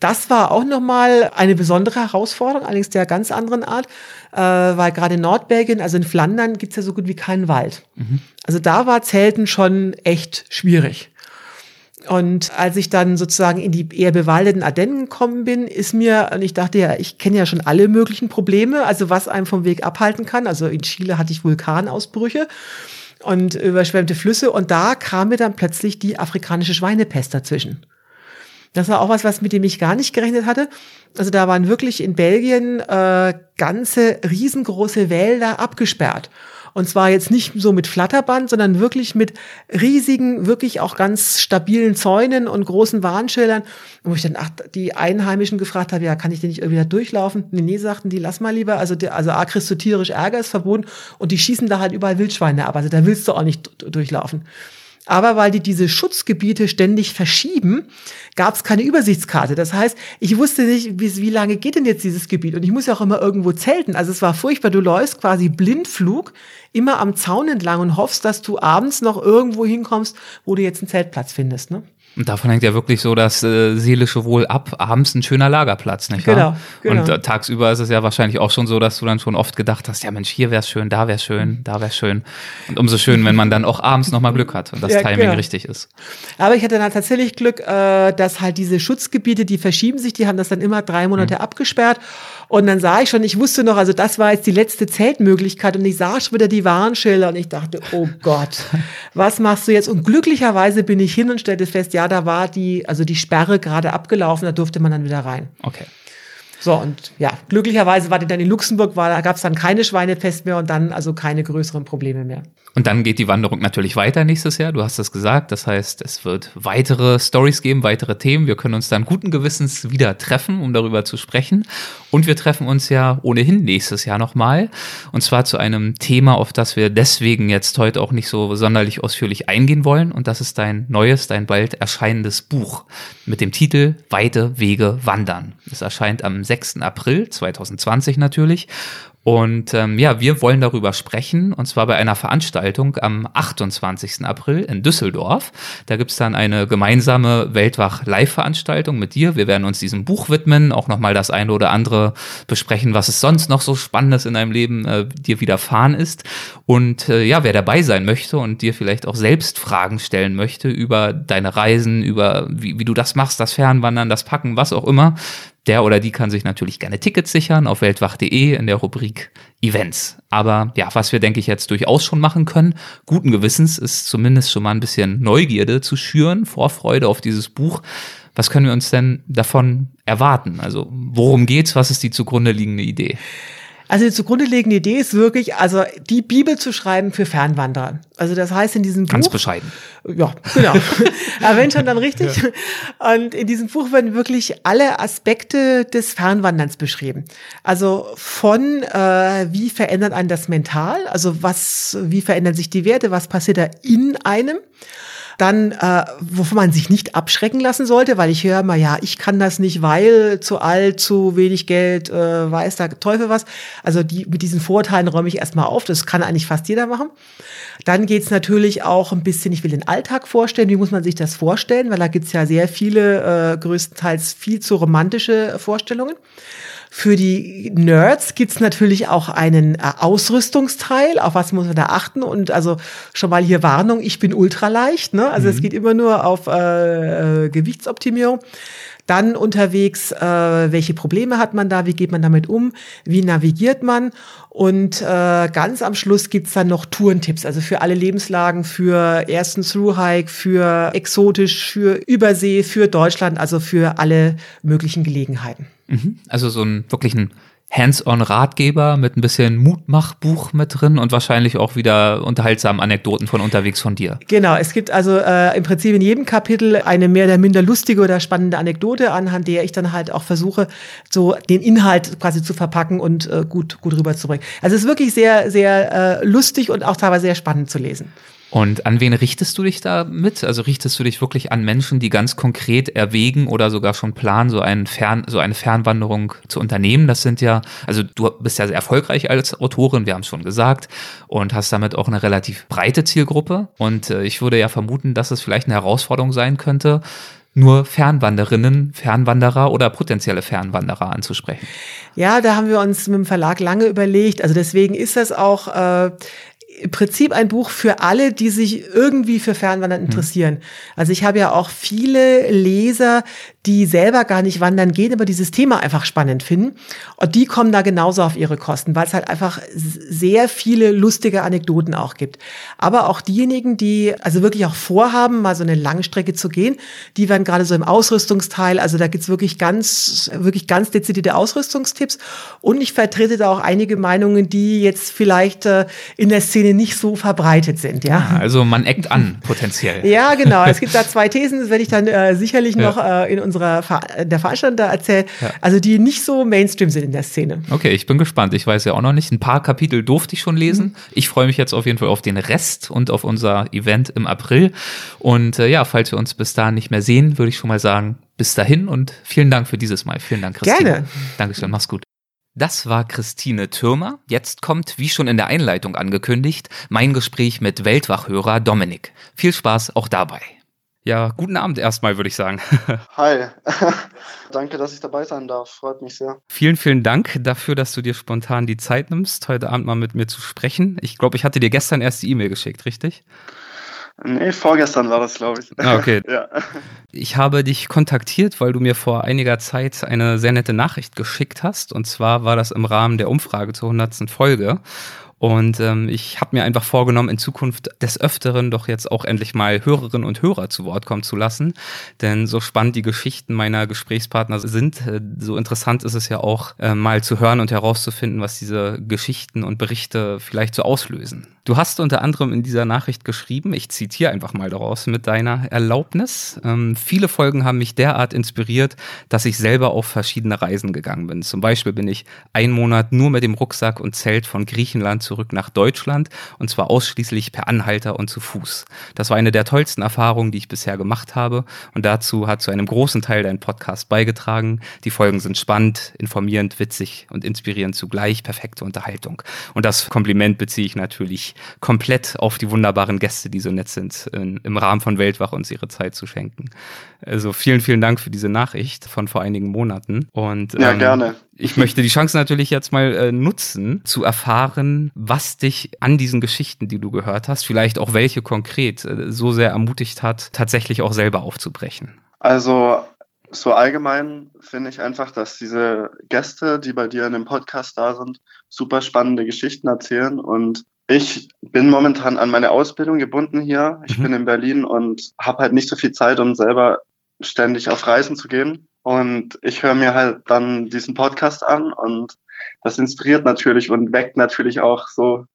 das war auch nochmal eine besondere Herausforderung, allerdings der ganz anderen Art, äh, weil gerade in Nordbelgien, also in Flandern, gibt's ja so gut wie keinen Wald. Mhm. Also da war Zelten schon echt schwierig. Und als ich dann sozusagen in die eher bewaldeten Ardennen gekommen bin, ist mir, und ich dachte ja, ich kenne ja schon alle möglichen Probleme, also was einem vom Weg abhalten kann. Also in Chile hatte ich Vulkanausbrüche und überschwemmte Flüsse und da kam mir dann plötzlich die afrikanische Schweinepest dazwischen. Das war auch was, was mit dem ich gar nicht gerechnet hatte. Also da waren wirklich in Belgien äh, ganze riesengroße Wälder abgesperrt. Und zwar jetzt nicht so mit Flatterband, sondern wirklich mit riesigen, wirklich auch ganz stabilen Zäunen und großen Warnschildern. Wo ich dann ach, die Einheimischen gefragt habe, ja, kann ich denn nicht irgendwie da durchlaufen? Nee, nee, sagten die, lass mal lieber. Also, die, also A, kriegst du tierisch Ärger, ist verboten. Und die schießen da halt überall Wildschweine ab. Also da willst du auch nicht durchlaufen. Aber weil die diese Schutzgebiete ständig verschieben, gab es keine Übersichtskarte. Das heißt, ich wusste nicht, wie, wie lange geht denn jetzt dieses Gebiet? Und ich muss ja auch immer irgendwo zelten. Also es war furchtbar. Du läufst quasi Blindflug immer am Zaun entlang und hoffst, dass du abends noch irgendwo hinkommst, wo du jetzt einen Zeltplatz findest. Ne? Und davon hängt ja wirklich so das äh, seelische Wohl ab. Abends ein schöner Lagerplatz, nicht wahr? Genau, genau. Und äh, tagsüber ist es ja wahrscheinlich auch schon so, dass du dann schon oft gedacht hast, ja Mensch, hier wär's schön, da wär's schön, da wär's schön. Und umso schön, wenn man dann auch abends nochmal Glück hat und das Ja, Timing genau. richtig ist. Aber ich hatte dann tatsächlich Glück, äh, dass halt diese Schutzgebiete, die verschieben sich, die haben das dann immer drei Monate abgesperrt. Und dann sah ich schon, ich wusste noch, also das war jetzt die letzte Zeltmöglichkeit und ich sah schon wieder die Warnschilder und ich dachte, oh Gott, was machst du jetzt? Und glücklicherweise bin ich hin und stellte fest, ja, da war die, also die Sperre gerade abgelaufen, da durfte man dann wieder rein. Okay. So, und ja, glücklicherweise war die dann in Luxemburg, war, da gab es dann keine Schweinepest mehr und dann also keine größeren Probleme mehr. Und dann geht die Wanderung natürlich weiter nächstes Jahr. Du hast es gesagt. Das heißt, es wird weitere Stories geben, weitere Themen. Wir können uns dann guten Gewissens wieder treffen, um darüber zu sprechen. Und wir treffen uns ja ohnehin nächstes Jahr nochmal. Und zwar zu einem Thema, auf das wir deswegen jetzt heute auch nicht so sonderlich ausführlich eingehen wollen. Und das ist dein neues, dein bald erscheinendes Buch mit dem Titel Weite Wege wandern. Es erscheint am 6. April 2020 natürlich. Und ähm, ja, wir wollen darüber sprechen, und zwar bei einer Veranstaltung am 28. April in Düsseldorf. Da gibt's dann eine gemeinsame Weltwach-Live-Veranstaltung mit dir. Wir werden uns diesem Buch widmen, auch nochmal das eine oder andere besprechen, was es sonst noch so Spannendes in deinem Leben äh, dir widerfahren ist. Und äh, ja, wer dabei sein möchte und dir vielleicht auch selbst Fragen stellen möchte über deine Reisen, über wie, wie du das machst, das Fernwandern, das Packen, was auch immer, der oder die kann sich natürlich gerne Tickets sichern auf weltwach.de in der Rubrik Events. Aber ja, was wir, denke ich, jetzt durchaus schon machen können, guten Gewissens ist zumindest schon mal ein bisschen Neugierde zu schüren, Vorfreude auf dieses Buch. Was können wir uns denn davon erwarten? Also, worum geht's? Was ist die zugrunde liegende Idee? Also die zugrunde liegende Idee ist wirklich, also die Bibel zu schreiben für Fernwanderer. Also das heißt in diesem Ganz Buch. bescheiden. Ja, genau. Aber wenn schon dann richtig. Und in diesem Buch werden wirklich alle Aspekte des Fernwanderns beschrieben. Also von äh, wie verändert einen das mental, also was, wie verändern sich die Werte, was passiert da in einem. Dann, äh, wovon man sich nicht abschrecken lassen sollte, weil ich höre mal, ja, ich kann das nicht, weil zu alt, zu wenig Geld, äh, weiß der Teufel was. Also die, mit diesen Vorurteilen räume ich erstmal auf. Das kann eigentlich fast jeder machen. Dann geht's natürlich auch ein bisschen, ich will den Alltag vorstellen. Wie muss man sich das vorstellen? Weil da gibt's ja sehr viele, äh, größtenteils viel zu romantische Vorstellungen. Für die Nerds gibt's natürlich auch einen äh, Ausrüstungsteil, auf was muss man da achten. Und also schon mal hier Warnung, ich bin ultraleicht. Ne? Also es geht immer nur auf äh, äh, Gewichtsoptimierung. Dann unterwegs, äh, welche Probleme hat man da, wie geht man damit um, wie navigiert man. Und äh, ganz am Schluss gibt's dann noch Tourentipps, also für alle Lebenslagen, für ersten Thru-Hike, für exotisch, für Übersee, für Deutschland, also für alle möglichen Gelegenheiten. Mhm. Also so ein wirklich ein Hands-on-Ratgeber mit ein bisschen Mutmachbuch mit drin und wahrscheinlich auch wieder unterhaltsamen Anekdoten von unterwegs von dir. Genau, es gibt also äh, im Prinzip in jedem Kapitel eine mehr oder minder lustige oder spannende Anekdote, anhand der ich dann halt auch versuche, so den Inhalt quasi zu verpacken und äh, gut, gut rüberzubringen. Also es ist wirklich sehr, sehr äh, lustig und auch teilweise sehr spannend zu lesen. Und an wen richtest du dich da mit? Also richtest du dich wirklich an Menschen, die ganz konkret erwägen oder sogar schon planen, so, Fern, so eine Fernwanderung zu unternehmen? Das sind ja, also du bist ja sehr erfolgreich als Autorin, wir haben es schon gesagt, und hast damit auch eine relativ breite Zielgruppe. Und äh, ich würde ja vermuten, dass es vielleicht eine Herausforderung sein könnte, nur Fernwanderinnen, Fernwanderer oder potenzielle Fernwanderer anzusprechen. Ja, da haben wir uns mit dem Verlag lange überlegt. Also deswegen ist das auch äh, im Prinzip ein Buch für alle, die sich irgendwie für Fernwandern interessieren. Also ich habe ja auch viele Leser, die selber gar nicht wandern gehen, aber dieses Thema einfach spannend finden. Und die kommen da genauso auf ihre Kosten, weil es halt einfach sehr viele lustige Anekdoten auch gibt. Aber auch diejenigen, die also wirklich auch vorhaben, mal so eine Langstrecke zu gehen, die werden gerade so im Ausrüstungsteil, also da gibt's wirklich ganz, wirklich ganz dezidierte Ausrüstungstipps. Und ich vertrete da auch einige Meinungen, die jetzt vielleicht äh, in der Szene nicht so verbreitet sind. Ja, Also man eckt an, potenziell. ja, genau. Es gibt da zwei Thesen, das werde ich dann äh, sicherlich Ja. noch äh, in unserer Ver der Veranstaltung da erzählen. Ja. Also die nicht so Mainstream sind in der Szene. Okay, ich bin gespannt. Ich weiß ja auch noch nicht. Ein paar Kapitel durfte ich schon lesen. Ich freue mich jetzt auf jeden Fall auf den Rest und auf unser Event im April. Und äh, ja, falls wir uns bis dahin nicht mehr sehen, würde ich schon mal sagen, bis dahin und vielen Dank für dieses Mal. Vielen Dank, Christine. Gerne. Dankeschön, mach's gut. Das war Christine Türmer. Jetzt kommt, wie schon in der Einleitung angekündigt, mein Gespräch mit Weltwachhörer Dominik. Viel Spaß auch dabei. Ja, guten Abend erstmal, würde ich sagen. Hi. Danke, dass ich dabei sein darf. Freut mich sehr. Vielen, vielen Dank dafür, dass du dir spontan die Zeit nimmst, heute Abend mal mit mir zu sprechen. Ich glaube, ich hatte dir gestern erst die E-Mail geschickt, richtig? Nee, vorgestern war das, glaube ich. Ah, okay. ja. Ich habe dich kontaktiert, weil du mir vor einiger Zeit eine sehr nette Nachricht geschickt hast. Und zwar war das im Rahmen der Umfrage zur 100. Folge. Und ähm, ich habe mir einfach vorgenommen, in Zukunft des Öfteren doch jetzt auch endlich mal Hörerinnen und Hörer zu Wort kommen zu lassen. Denn so spannend die Geschichten meiner Gesprächspartner sind, äh, so interessant ist es ja auch, äh, mal zu hören und herauszufinden, was diese Geschichten und Berichte vielleicht so auslösen. Du hast unter anderem in dieser Nachricht geschrieben, ich zitiere einfach mal daraus mit deiner Erlaubnis. Ähm, viele Folgen haben mich derart inspiriert, dass ich selber auf verschiedene Reisen gegangen bin. Zum Beispiel bin ich einen Monat nur mit dem Rucksack und Zelt von Griechenland zurück nach Deutschland und zwar ausschließlich per Anhalter und zu Fuß. Das war eine der tollsten Erfahrungen, die ich bisher gemacht habe und dazu hat zu einem großen Teil dein Podcast beigetragen. Die Folgen sind spannend, informierend, witzig und inspirierend zugleich, perfekte Unterhaltung. Und das Kompliment beziehe ich natürlich komplett auf die wunderbaren Gäste, die so nett sind, in, im Rahmen von Weltwach uns ihre Zeit zu schenken. Also vielen, vielen Dank für diese Nachricht von vor einigen Monaten. Und, ja, ähm, gerne. Ich möchte die Chance natürlich jetzt mal äh, nutzen, zu erfahren, was dich an diesen Geschichten, die du gehört hast, vielleicht auch welche konkret, äh, so sehr ermutigt hat, tatsächlich auch selber aufzubrechen. Also so allgemein finde ich einfach, dass diese Gäste, die bei dir in dem Podcast da sind, super spannende Geschichten erzählen und ich bin momentan an meine Ausbildung gebunden hier. Ich mhm. bin in Berlin und habe halt nicht so viel Zeit, um selber ständig auf Reisen zu gehen. Und ich höre mir halt dann diesen Podcast an und das inspiriert natürlich und weckt natürlich auch so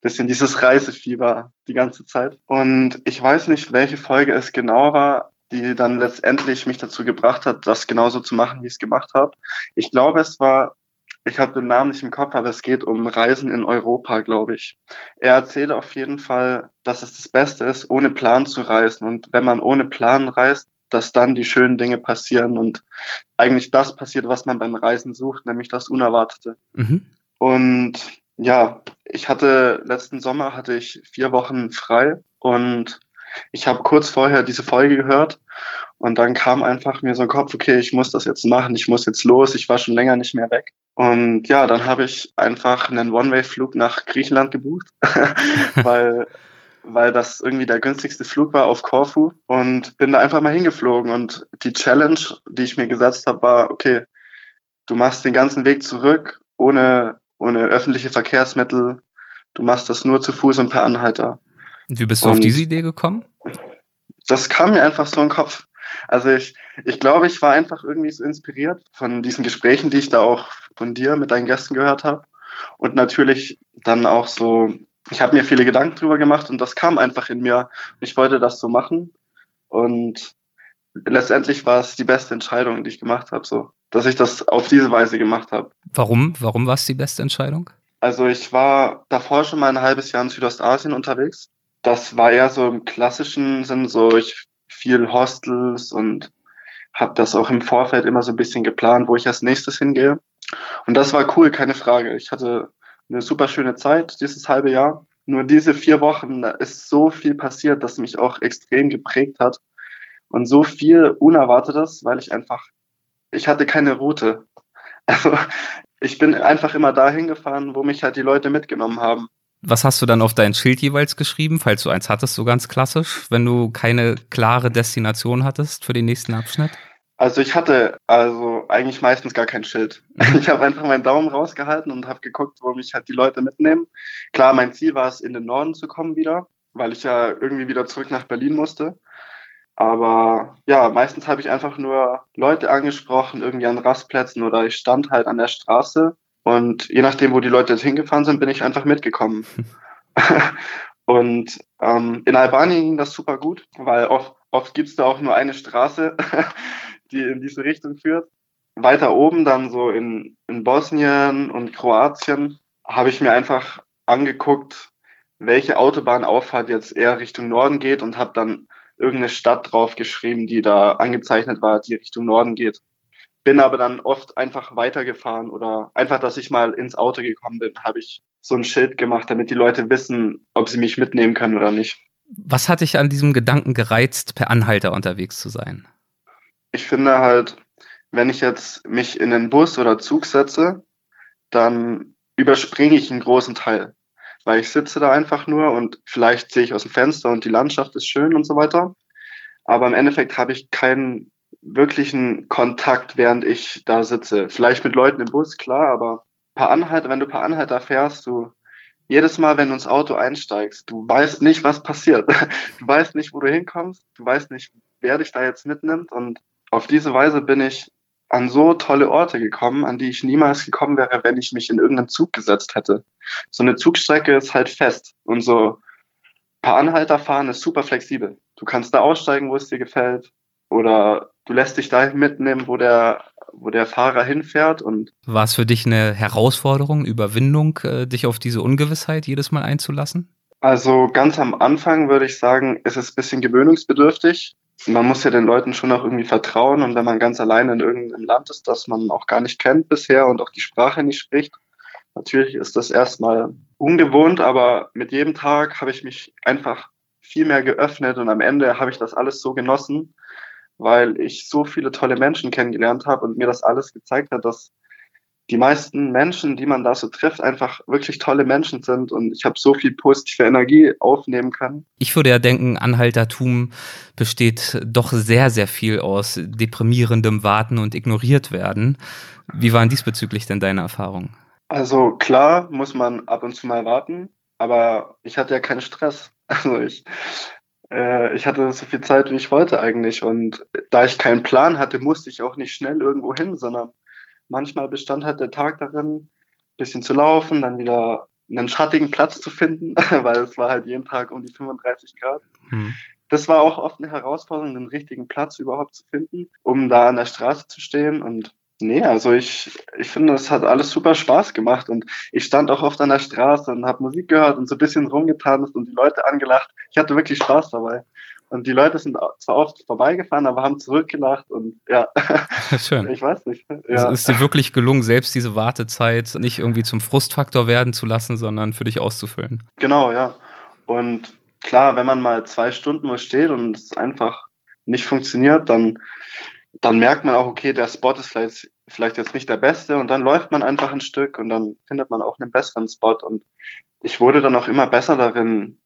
bisschen dieses Reisefieber die ganze Zeit. Und ich weiß nicht, welche Folge es genau war, die dann letztendlich mich dazu gebracht hat, das genauso zu machen, wie ich es gemacht habe. Ich glaube, es war ich habe den Namen nicht im Kopf, aber es geht um Reisen in Europa, glaube ich. Er erzählt auf jeden Fall, dass es das Beste ist, ohne Plan zu reisen. Und wenn man ohne Plan reist, dass dann die schönen Dinge passieren und eigentlich das passiert, was man beim Reisen sucht, nämlich das Unerwartete. Mhm. Und ja, ich hatte letzten Sommer hatte ich vier Wochen frei und ich habe kurz vorher diese Folge gehört und dann kam einfach mir so ein Kopf, okay, ich muss das jetzt machen, ich muss jetzt los, ich war schon länger nicht mehr weg. Und ja, dann habe ich einfach einen One-Way-Flug nach Griechenland gebucht, weil, weil das irgendwie der günstigste Flug war auf Korfu und bin da einfach mal hingeflogen. Und die Challenge, die ich mir gesetzt habe, war, okay, du machst den ganzen Weg zurück ohne, ohne öffentliche Verkehrsmittel. Du machst das nur zu Fuß und per Anhalter. Wie bist du und auf diese Idee gekommen? Das kam mir einfach so in den Kopf. Also ich, ich glaube, ich war einfach irgendwie so inspiriert von diesen Gesprächen, die ich da auch von dir mit deinen Gästen gehört habe. Und natürlich dann auch so, ich habe mir viele Gedanken drüber gemacht und das kam einfach in mir. Ich wollte das so machen. Und letztendlich war es die beste Entscheidung, die ich gemacht habe, so, dass ich das auf diese Weise gemacht habe. Warum? Warum war es die beste Entscheidung? Also ich war davor schon mal ein halbes Jahr in Südostasien unterwegs. Das war eher so im klassischen Sinn, so ich viel Hostels und habe das auch im Vorfeld immer so ein bisschen geplant, wo ich als nächstes hingehe. Und das war cool, keine Frage. Ich hatte eine super schöne Zeit dieses halbe Jahr. Nur diese vier Wochen, da ist so viel passiert, das mich auch extrem geprägt hat. Und so viel Unerwartetes, weil ich einfach, ich hatte keine Route. Also ich bin einfach immer dahin gefahren, wo mich halt die Leute mitgenommen haben. Was hast du dann auf dein Schild jeweils geschrieben, falls du eins hattest, so ganz klassisch, wenn du keine klare Destination hattest für den nächsten Abschnitt? Also ich hatte also eigentlich meistens gar kein Schild. Ich habe einfach meinen Daumen rausgehalten und habe geguckt, wo mich halt die Leute mitnehmen. Klar, mein Ziel war es, in den Norden zu kommen wieder, weil ich ja irgendwie wieder zurück nach Berlin musste. Aber ja, meistens habe ich einfach nur Leute angesprochen, irgendwie an Rastplätzen oder ich stand halt an der Straße und je nachdem, wo die Leute jetzt hingefahren sind, bin ich einfach mitgekommen. und ähm, in Albanien ging das super gut, weil oft, oft gibt's da auch nur eine Straße. Die in diese Richtung führt. Weiter oben dann so in, in Bosnien und Kroatien habe ich mir einfach angeguckt, welche Autobahnauffahrt jetzt eher Richtung Norden geht und habe dann irgendeine Stadt draufgeschrieben, die da angezeichnet war, die Richtung Norden geht. Bin aber dann oft einfach weitergefahren oder einfach, dass ich mal ins Auto gekommen bin, habe ich so ein Schild gemacht, damit die Leute wissen, ob sie mich mitnehmen können oder nicht. Was hat dich an diesem Gedanken gereizt, per Anhalter unterwegs zu sein? Ich finde halt, wenn ich jetzt mich in den Bus oder Zug setze, dann überspringe ich einen großen Teil. Weil ich sitze da einfach nur und vielleicht sehe ich aus dem Fenster und die Landschaft ist schön und so weiter. Aber im Endeffekt habe ich keinen wirklichen Kontakt, während ich da sitze. Vielleicht mit Leuten im Bus, klar, aber paar Anhalter, wenn du paar Anhalter fährst, du jedes Mal, wenn du ins Auto einsteigst, du weißt nicht, was passiert. Du weißt nicht, wo du hinkommst, du weißt nicht, wer dich da jetzt mitnimmt. Und auf diese Weise bin ich an so tolle Orte gekommen, an die ich niemals gekommen wäre, wenn ich mich in irgendeinen Zug gesetzt hätte. So eine Zugstrecke ist halt fest und so paar Anhalter fahren ist super flexibel. Du kannst da aussteigen, wo es dir gefällt oder du lässt dich dahin mitnehmen, wo der wo der Fahrer hinfährt und war es für dich eine Herausforderung, Überwindung, äh, dich auf diese Ungewissheit jedes Mal einzulassen? Also ganz am Anfang würde ich sagen, ist es ein bisschen gewöhnungsbedürftig. Man muss ja den Leuten schon auch irgendwie vertrauen und wenn man ganz alleine in irgendeinem Land ist, das man auch gar nicht kennt bisher und auch die Sprache nicht spricht, natürlich ist das erstmal ungewohnt, aber mit jedem Tag habe ich mich einfach viel mehr geöffnet und am Ende habe ich das alles so genossen, weil ich so viele tolle Menschen kennengelernt habe und mir das alles gezeigt hat, dass die meisten Menschen, die man da so trifft, einfach wirklich tolle Menschen sind und ich habe so viel positive Energie aufnehmen können. Ich würde ja denken, Anhaltertum besteht doch sehr, sehr viel aus deprimierendem Warten und ignoriert werden. Wie waren diesbezüglich denn deine Erfahrungen? Also klar muss man ab und zu mal warten, aber ich hatte ja keinen Stress. Also ich äh, ich hatte so viel Zeit, wie ich wollte eigentlich. Und da ich keinen Plan hatte, musste ich auch nicht schnell irgendwo hin, sondern manchmal bestand halt der Tag darin, ein bisschen zu laufen, dann wieder einen schattigen Platz zu finden, weil es war halt jeden Tag um die 35 Grad. Hm. Das war auch oft eine Herausforderung, den richtigen Platz überhaupt zu finden, um da an der Straße zu stehen und Nee, also ich, ich finde, es hat alles super Spaß gemacht und ich stand auch oft an der Straße und habe Musik gehört und so ein bisschen rumgetanzt und die Leute angelacht. Ich hatte wirklich Spaß dabei. Und die Leute sind zwar oft vorbeigefahren, aber haben zurückgelacht und ja. Schön. Ich weiß nicht. Ja. Es ist dir wirklich gelungen, selbst diese Wartezeit nicht irgendwie zum Frustfaktor werden zu lassen, sondern für dich auszufüllen. Genau, ja. Und klar, wenn man mal zwei Stunden wo steht und es einfach nicht funktioniert, dann dann merkt man auch, okay, der Spot ist vielleicht, vielleicht jetzt nicht der beste und dann läuft man einfach ein Stück und dann findet man auch einen besseren Spot und ich wurde dann auch immer besser darin,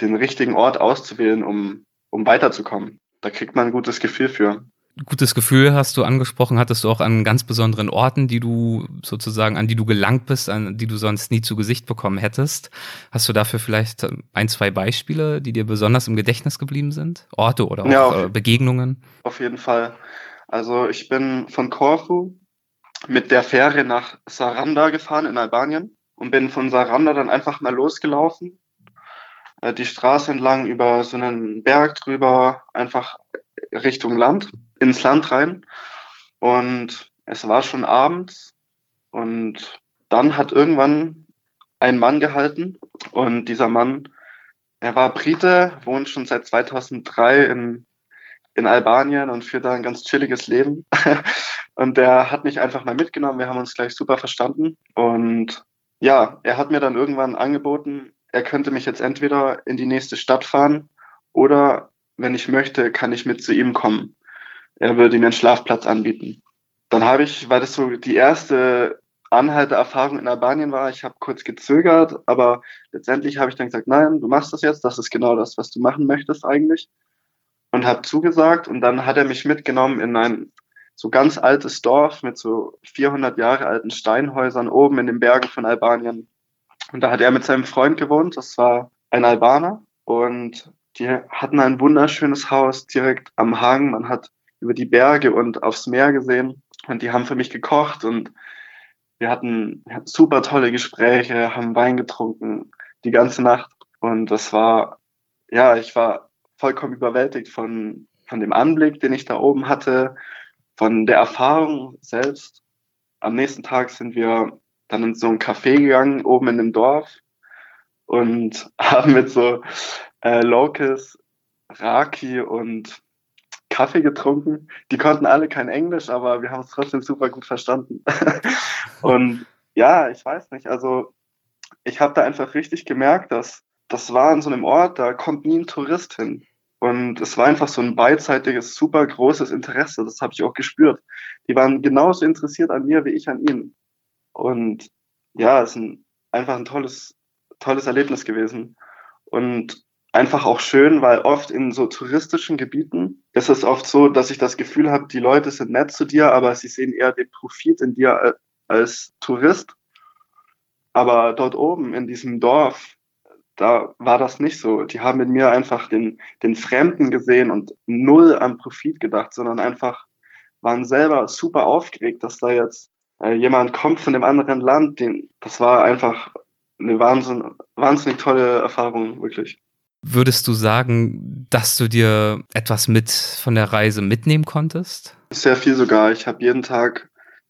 den richtigen Ort auszuwählen, um, um weiterzukommen. Da kriegt man ein gutes Gefühl für. Gutes Gefühl hast du angesprochen, hattest du auch an ganz besonderen Orten, die du sozusagen, an die du gelangt bist, an die du sonst nie zu Gesicht bekommen hättest. Hast du dafür vielleicht ein, zwei Beispiele, die dir besonders im Gedächtnis geblieben sind? Orte oder auch ja, auf, Begegnungen? Auf jeden Fall. Also ich bin von Korfu mit der Fähre nach Saranda gefahren in Albanien und bin von Saranda dann einfach mal losgelaufen. Äh, die Straße entlang über so einen Berg drüber, einfach Richtung Land, ins Land rein. Und es war schon abends und dann hat irgendwann ein Mann gehalten und dieser Mann, er war Brite, wohnt schon seit 2003 in in Albanien und führt da ein ganz chilliges Leben. und der hat mich einfach mal mitgenommen. Wir haben uns gleich super verstanden. Und ja, er hat mir dann irgendwann angeboten, er könnte mich jetzt entweder in die nächste Stadt fahren oder, wenn ich möchte, kann ich mit zu ihm kommen. Er würde mir einen Schlafplatz anbieten. Dann habe ich, weil das so die erste Anhalteerfahrung in Albanien war, ich habe kurz gezögert, aber letztendlich habe ich dann gesagt, nein, du machst das jetzt, das ist genau das, was du machen möchtest eigentlich und habe zugesagt und dann hat er mich mitgenommen in ein so ganz altes Dorf mit so 400 Jahre alten Steinhäusern oben in den Bergen von Albanien. Und da hat er mit seinem Freund gewohnt, das war ein Albaner und die hatten ein wunderschönes Haus direkt am Hang. Man hat über die Berge und aufs Meer gesehen und die haben für mich gekocht und wir hatten super tolle Gespräche, haben Wein getrunken die ganze Nacht und das war, ja, ich war vollkommen überwältigt von, von dem Anblick, den ich da oben hatte, von der Erfahrung selbst. Am nächsten Tag sind wir dann in so ein Café gegangen, oben in dem Dorf und haben mit so äh, Locals Raki und Kaffee getrunken. Die konnten alle kein Englisch, aber wir haben es trotzdem super gut verstanden. und ja, ich weiß nicht, also ich habe da einfach richtig gemerkt, dass das war an so einem Ort, da kommt nie ein Tourist hin. Und es war einfach so ein beidseitiges, super großes Interesse. Das habe ich auch gespürt. Die waren genauso interessiert an mir wie ich an ihnen. Und ja, es ist ein, einfach ein tolles, tolles Erlebnis gewesen. Und einfach auch schön, weil oft in so touristischen Gebieten ist es oft so, dass ich das Gefühl habe, die Leute sind nett zu dir, aber sie sehen eher den Profit in dir als Tourist. Aber dort oben in diesem Dorf, da war das nicht so. Die haben in mir einfach den, den Fremden gesehen und null an Profit gedacht, sondern einfach waren selber super aufgeregt, dass da jetzt jemand kommt von dem anderen Land. Den, das war einfach eine Wahnsinn, wahnsinnig tolle Erfahrung, wirklich. Würdest du sagen, dass du dir etwas mit von der Reise mitnehmen konntest? Sehr viel sogar. Ich habe jeden Tag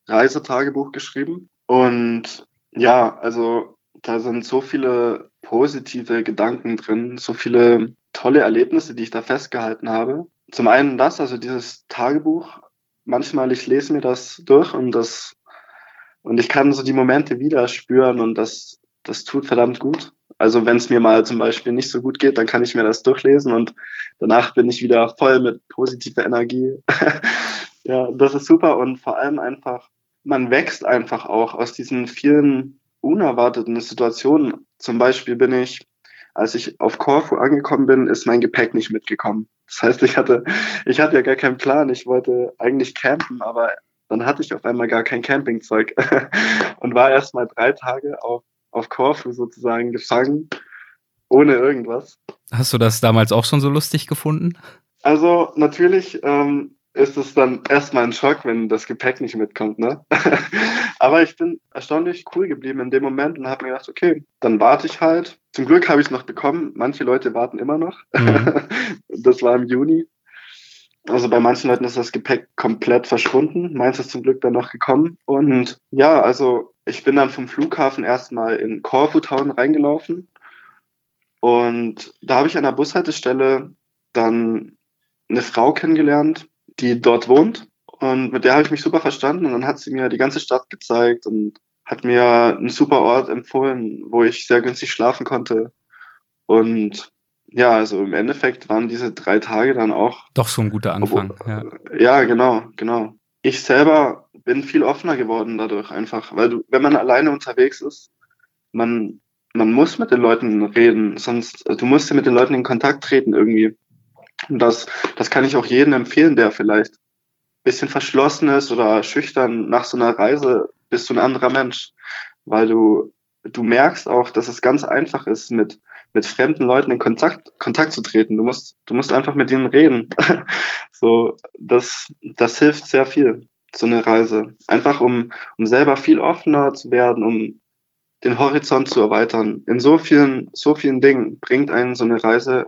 Reisetagebuch geschrieben und ja, also da sind so viele positive Gedanken drin, so viele tolle Erlebnisse, die ich da festgehalten habe. Zum einen das, also dieses Tagebuch. Manchmal, ich lese mir das durch und das, und ich kann so die Momente wieder spüren und das, das tut verdammt gut. Also wenn es mir mal zum Beispiel nicht so gut geht, dann kann ich mir das durchlesen und danach bin ich wieder voll mit positiver Energie. ja, das ist super und vor allem einfach, man wächst einfach auch aus diesen vielen unerwarteten Situationen. Zum Beispiel bin ich, als ich auf Korfu angekommen bin, ist mein Gepäck nicht mitgekommen. Das heißt, ich hatte, ich hatte ja gar keinen Plan. Ich wollte eigentlich campen, aber dann hatte ich auf einmal gar kein Campingzeug und war erst mal drei Tage auf, auf Korfu sozusagen gefangen, ohne irgendwas. Hast du das damals auch schon so lustig gefunden? Also natürlich ähm, ist es dann erstmal ein Schock, wenn das Gepäck nicht mitkommt. Ne? Aber ich bin erstaunlich cool geblieben in dem Moment und habe mir gedacht, okay, dann warte ich halt. Zum Glück habe ich es noch bekommen. Manche Leute warten immer noch. Mhm. das war im Juni. Also bei manchen Leuten ist das Gepäck komplett verschwunden. Meins ist zum Glück dann noch gekommen. Und ja, also ich bin dann vom Flughafen erstmal in Corfu Town reingelaufen. Und da habe ich an der Bushaltestelle dann eine Frau kennengelernt, die dort wohnt. Und mit der habe ich mich super verstanden. Und dann hat sie mir die ganze Stadt gezeigt und hat mir einen super Ort empfohlen, wo ich sehr günstig schlafen konnte. Und ja, also im Endeffekt waren diese drei Tage dann auch. Doch so ein guter Anfang. ja. ja, genau, genau. Ich selber bin viel offener geworden dadurch einfach, weil du, wenn man alleine unterwegs ist, man, man muss mit den Leuten reden, sonst, also du musst ja mit den Leuten in Kontakt treten irgendwie. Und das, das kann ich auch jedem empfehlen, der vielleicht ein bisschen verschlossen ist oder schüchtern nach so einer Reise, bist du ein anderer Mensch. Weil du, du merkst auch, dass es ganz einfach ist, mit, mit fremden Leuten in Kontakt, Kontakt zu treten. Du musst, du musst einfach mit ihnen reden. so, das, das hilft sehr viel, so eine Reise. Einfach um, um selber viel offener zu werden, um den Horizont zu erweitern. In so vielen, so vielen Dingen bringt einen so eine Reise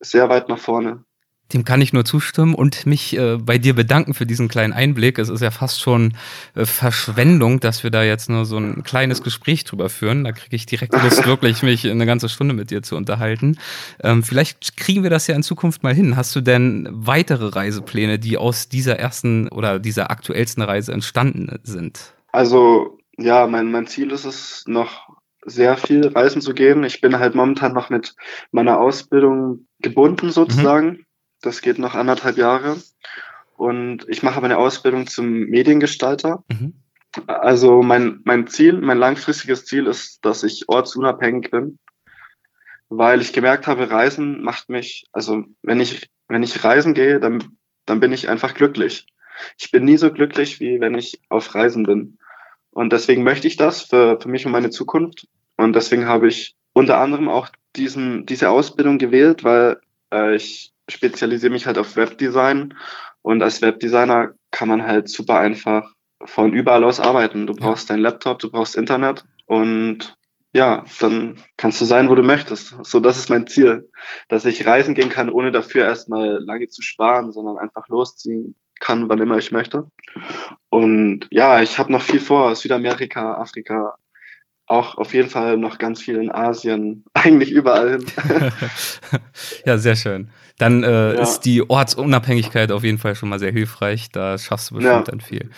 sehr weit nach vorne. Dem kann ich nur zustimmen und mich äh, bei dir bedanken für diesen kleinen Einblick. Es ist ja fast schon äh, Verschwendung, dass wir da jetzt nur so ein kleines Gespräch drüber führen. Da kriege ich direkt Lust, wirklich mich eine ganze Stunde mit dir zu unterhalten. Ähm, vielleicht kriegen wir das ja in Zukunft mal hin. Hast du denn weitere Reisepläne, die aus dieser ersten oder dieser aktuellsten Reise entstanden sind? Also ja, mein, mein Ziel ist es noch sehr viel reisen zu gehen. Ich bin halt momentan noch mit meiner Ausbildung gebunden sozusagen. Mhm. Das geht noch anderthalb Jahre. Und ich mache meine Ausbildung zum Mediengestalter. Mhm. Also mein, mein Ziel, mein langfristiges Ziel ist, dass ich ortsunabhängig bin, weil ich gemerkt habe, Reisen macht mich, also wenn ich, wenn ich reisen gehe, dann, dann bin ich einfach glücklich. Ich bin nie so glücklich, wie wenn ich auf Reisen bin. Und deswegen möchte ich das für, für mich und meine Zukunft. Und deswegen habe ich unter anderem auch diesen, diese Ausbildung gewählt, weil äh, ich spezialisiere mich halt auf Webdesign und als Webdesigner kann man halt super einfach von überall aus arbeiten. Du brauchst deinen Laptop, du brauchst Internet und ja, dann kannst du sein, wo du möchtest. So, das ist mein Ziel, dass ich reisen gehen kann, ohne dafür erstmal lange zu sparen, sondern einfach losziehen kann, wann immer ich möchte. Und ja, ich habe noch viel vor, Südamerika, Afrika, auch auf jeden Fall noch ganz viel in Asien, eigentlich überall hin. ja, sehr schön. Dann äh, ja. ist die Ortsunabhängigkeit auf jeden Fall schon mal sehr hilfreich. Da schaffst du bestimmt ja. dann viel.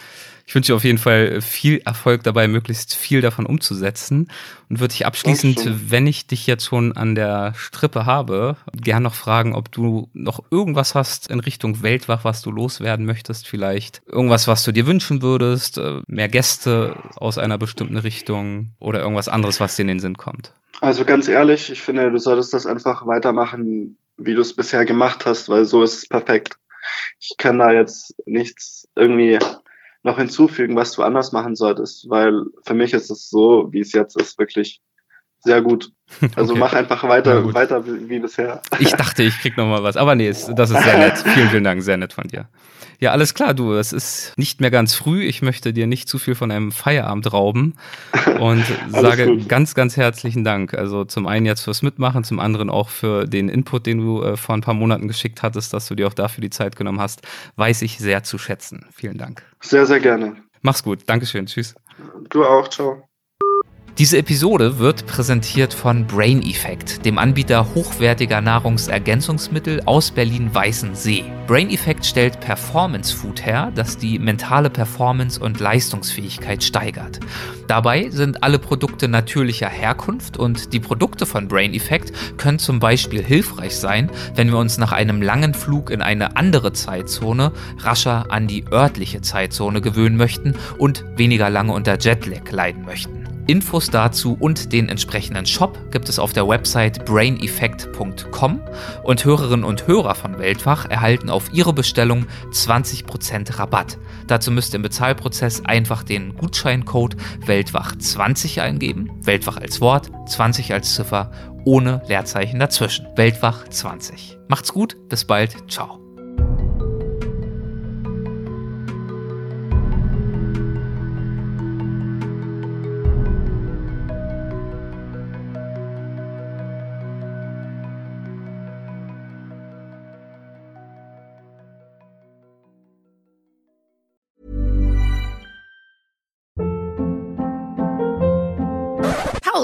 Ich wünsche dir auf jeden Fall viel Erfolg dabei, möglichst viel davon umzusetzen. Und würde ich abschließend, wenn ich dich jetzt schon an der Strippe habe, gern noch fragen, ob du noch irgendwas hast in Richtung Weltwach, was du loswerden möchtest, vielleicht irgendwas, was du dir wünschen würdest, äh, mehr Gäste aus einer bestimmten Richtung oder irgendwas anderes, was dir in den Sinn kommt. Also ganz ehrlich, ich finde, du solltest das einfach weitermachen, wie du es bisher gemacht hast, weil so ist es perfekt. Ich kann da jetzt nichts irgendwie noch hinzufügen, was du anders machen solltest, weil für mich ist es so, wie es jetzt ist, wirklich sehr gut. Also okay. mach einfach weiter, weiter wie, wie, bisher. Ich dachte, ich krieg noch mal was, aber nee, das ist sehr nett. vielen, vielen Dank, sehr nett von dir. Ja, alles klar, du, es ist nicht mehr ganz früh. Ich möchte dir nicht zu viel von einem Feierabend rauben und sage gut. ganz, ganz herzlichen Dank. Also zum einen jetzt fürs Mitmachen, zum anderen auch für den Input, den du äh, vor ein paar Monaten geschickt hattest, dass du dir auch dafür die Zeit genommen hast, weiß ich sehr zu schätzen. Vielen Dank. Sehr, sehr gerne. Mach's gut. Dankeschön. Tschüss. Du auch. Ciao. Diese Episode wird präsentiert von Brain Effect, dem Anbieter hochwertiger Nahrungsergänzungsmittel aus Berlin-Weißensee. Brain Effect stellt Performance Food her, das die mentale Performance und Leistungsfähigkeit steigert. Dabei sind alle Produkte natürlicher Herkunft und die Produkte von Brain Effect können zum Beispiel hilfreich sein, wenn wir uns nach einem langen Flug in eine andere Zeitzone rascher an die örtliche Zeitzone gewöhnen möchten und weniger lange unter Jetlag leiden möchten. Infos dazu und den entsprechenden Shop gibt es auf der Website braineffect.com und Hörerinnen und Hörer von Weltwach erhalten auf ihre Bestellung 20% Rabatt. Dazu müsst ihr im Bezahlprozess einfach den Gutscheincode Weltwach20 eingeben, Weltwach als Wort, 20 als Ziffer, ohne Leerzeichen dazwischen. Weltwach 20. Macht's gut, bis bald, ciao.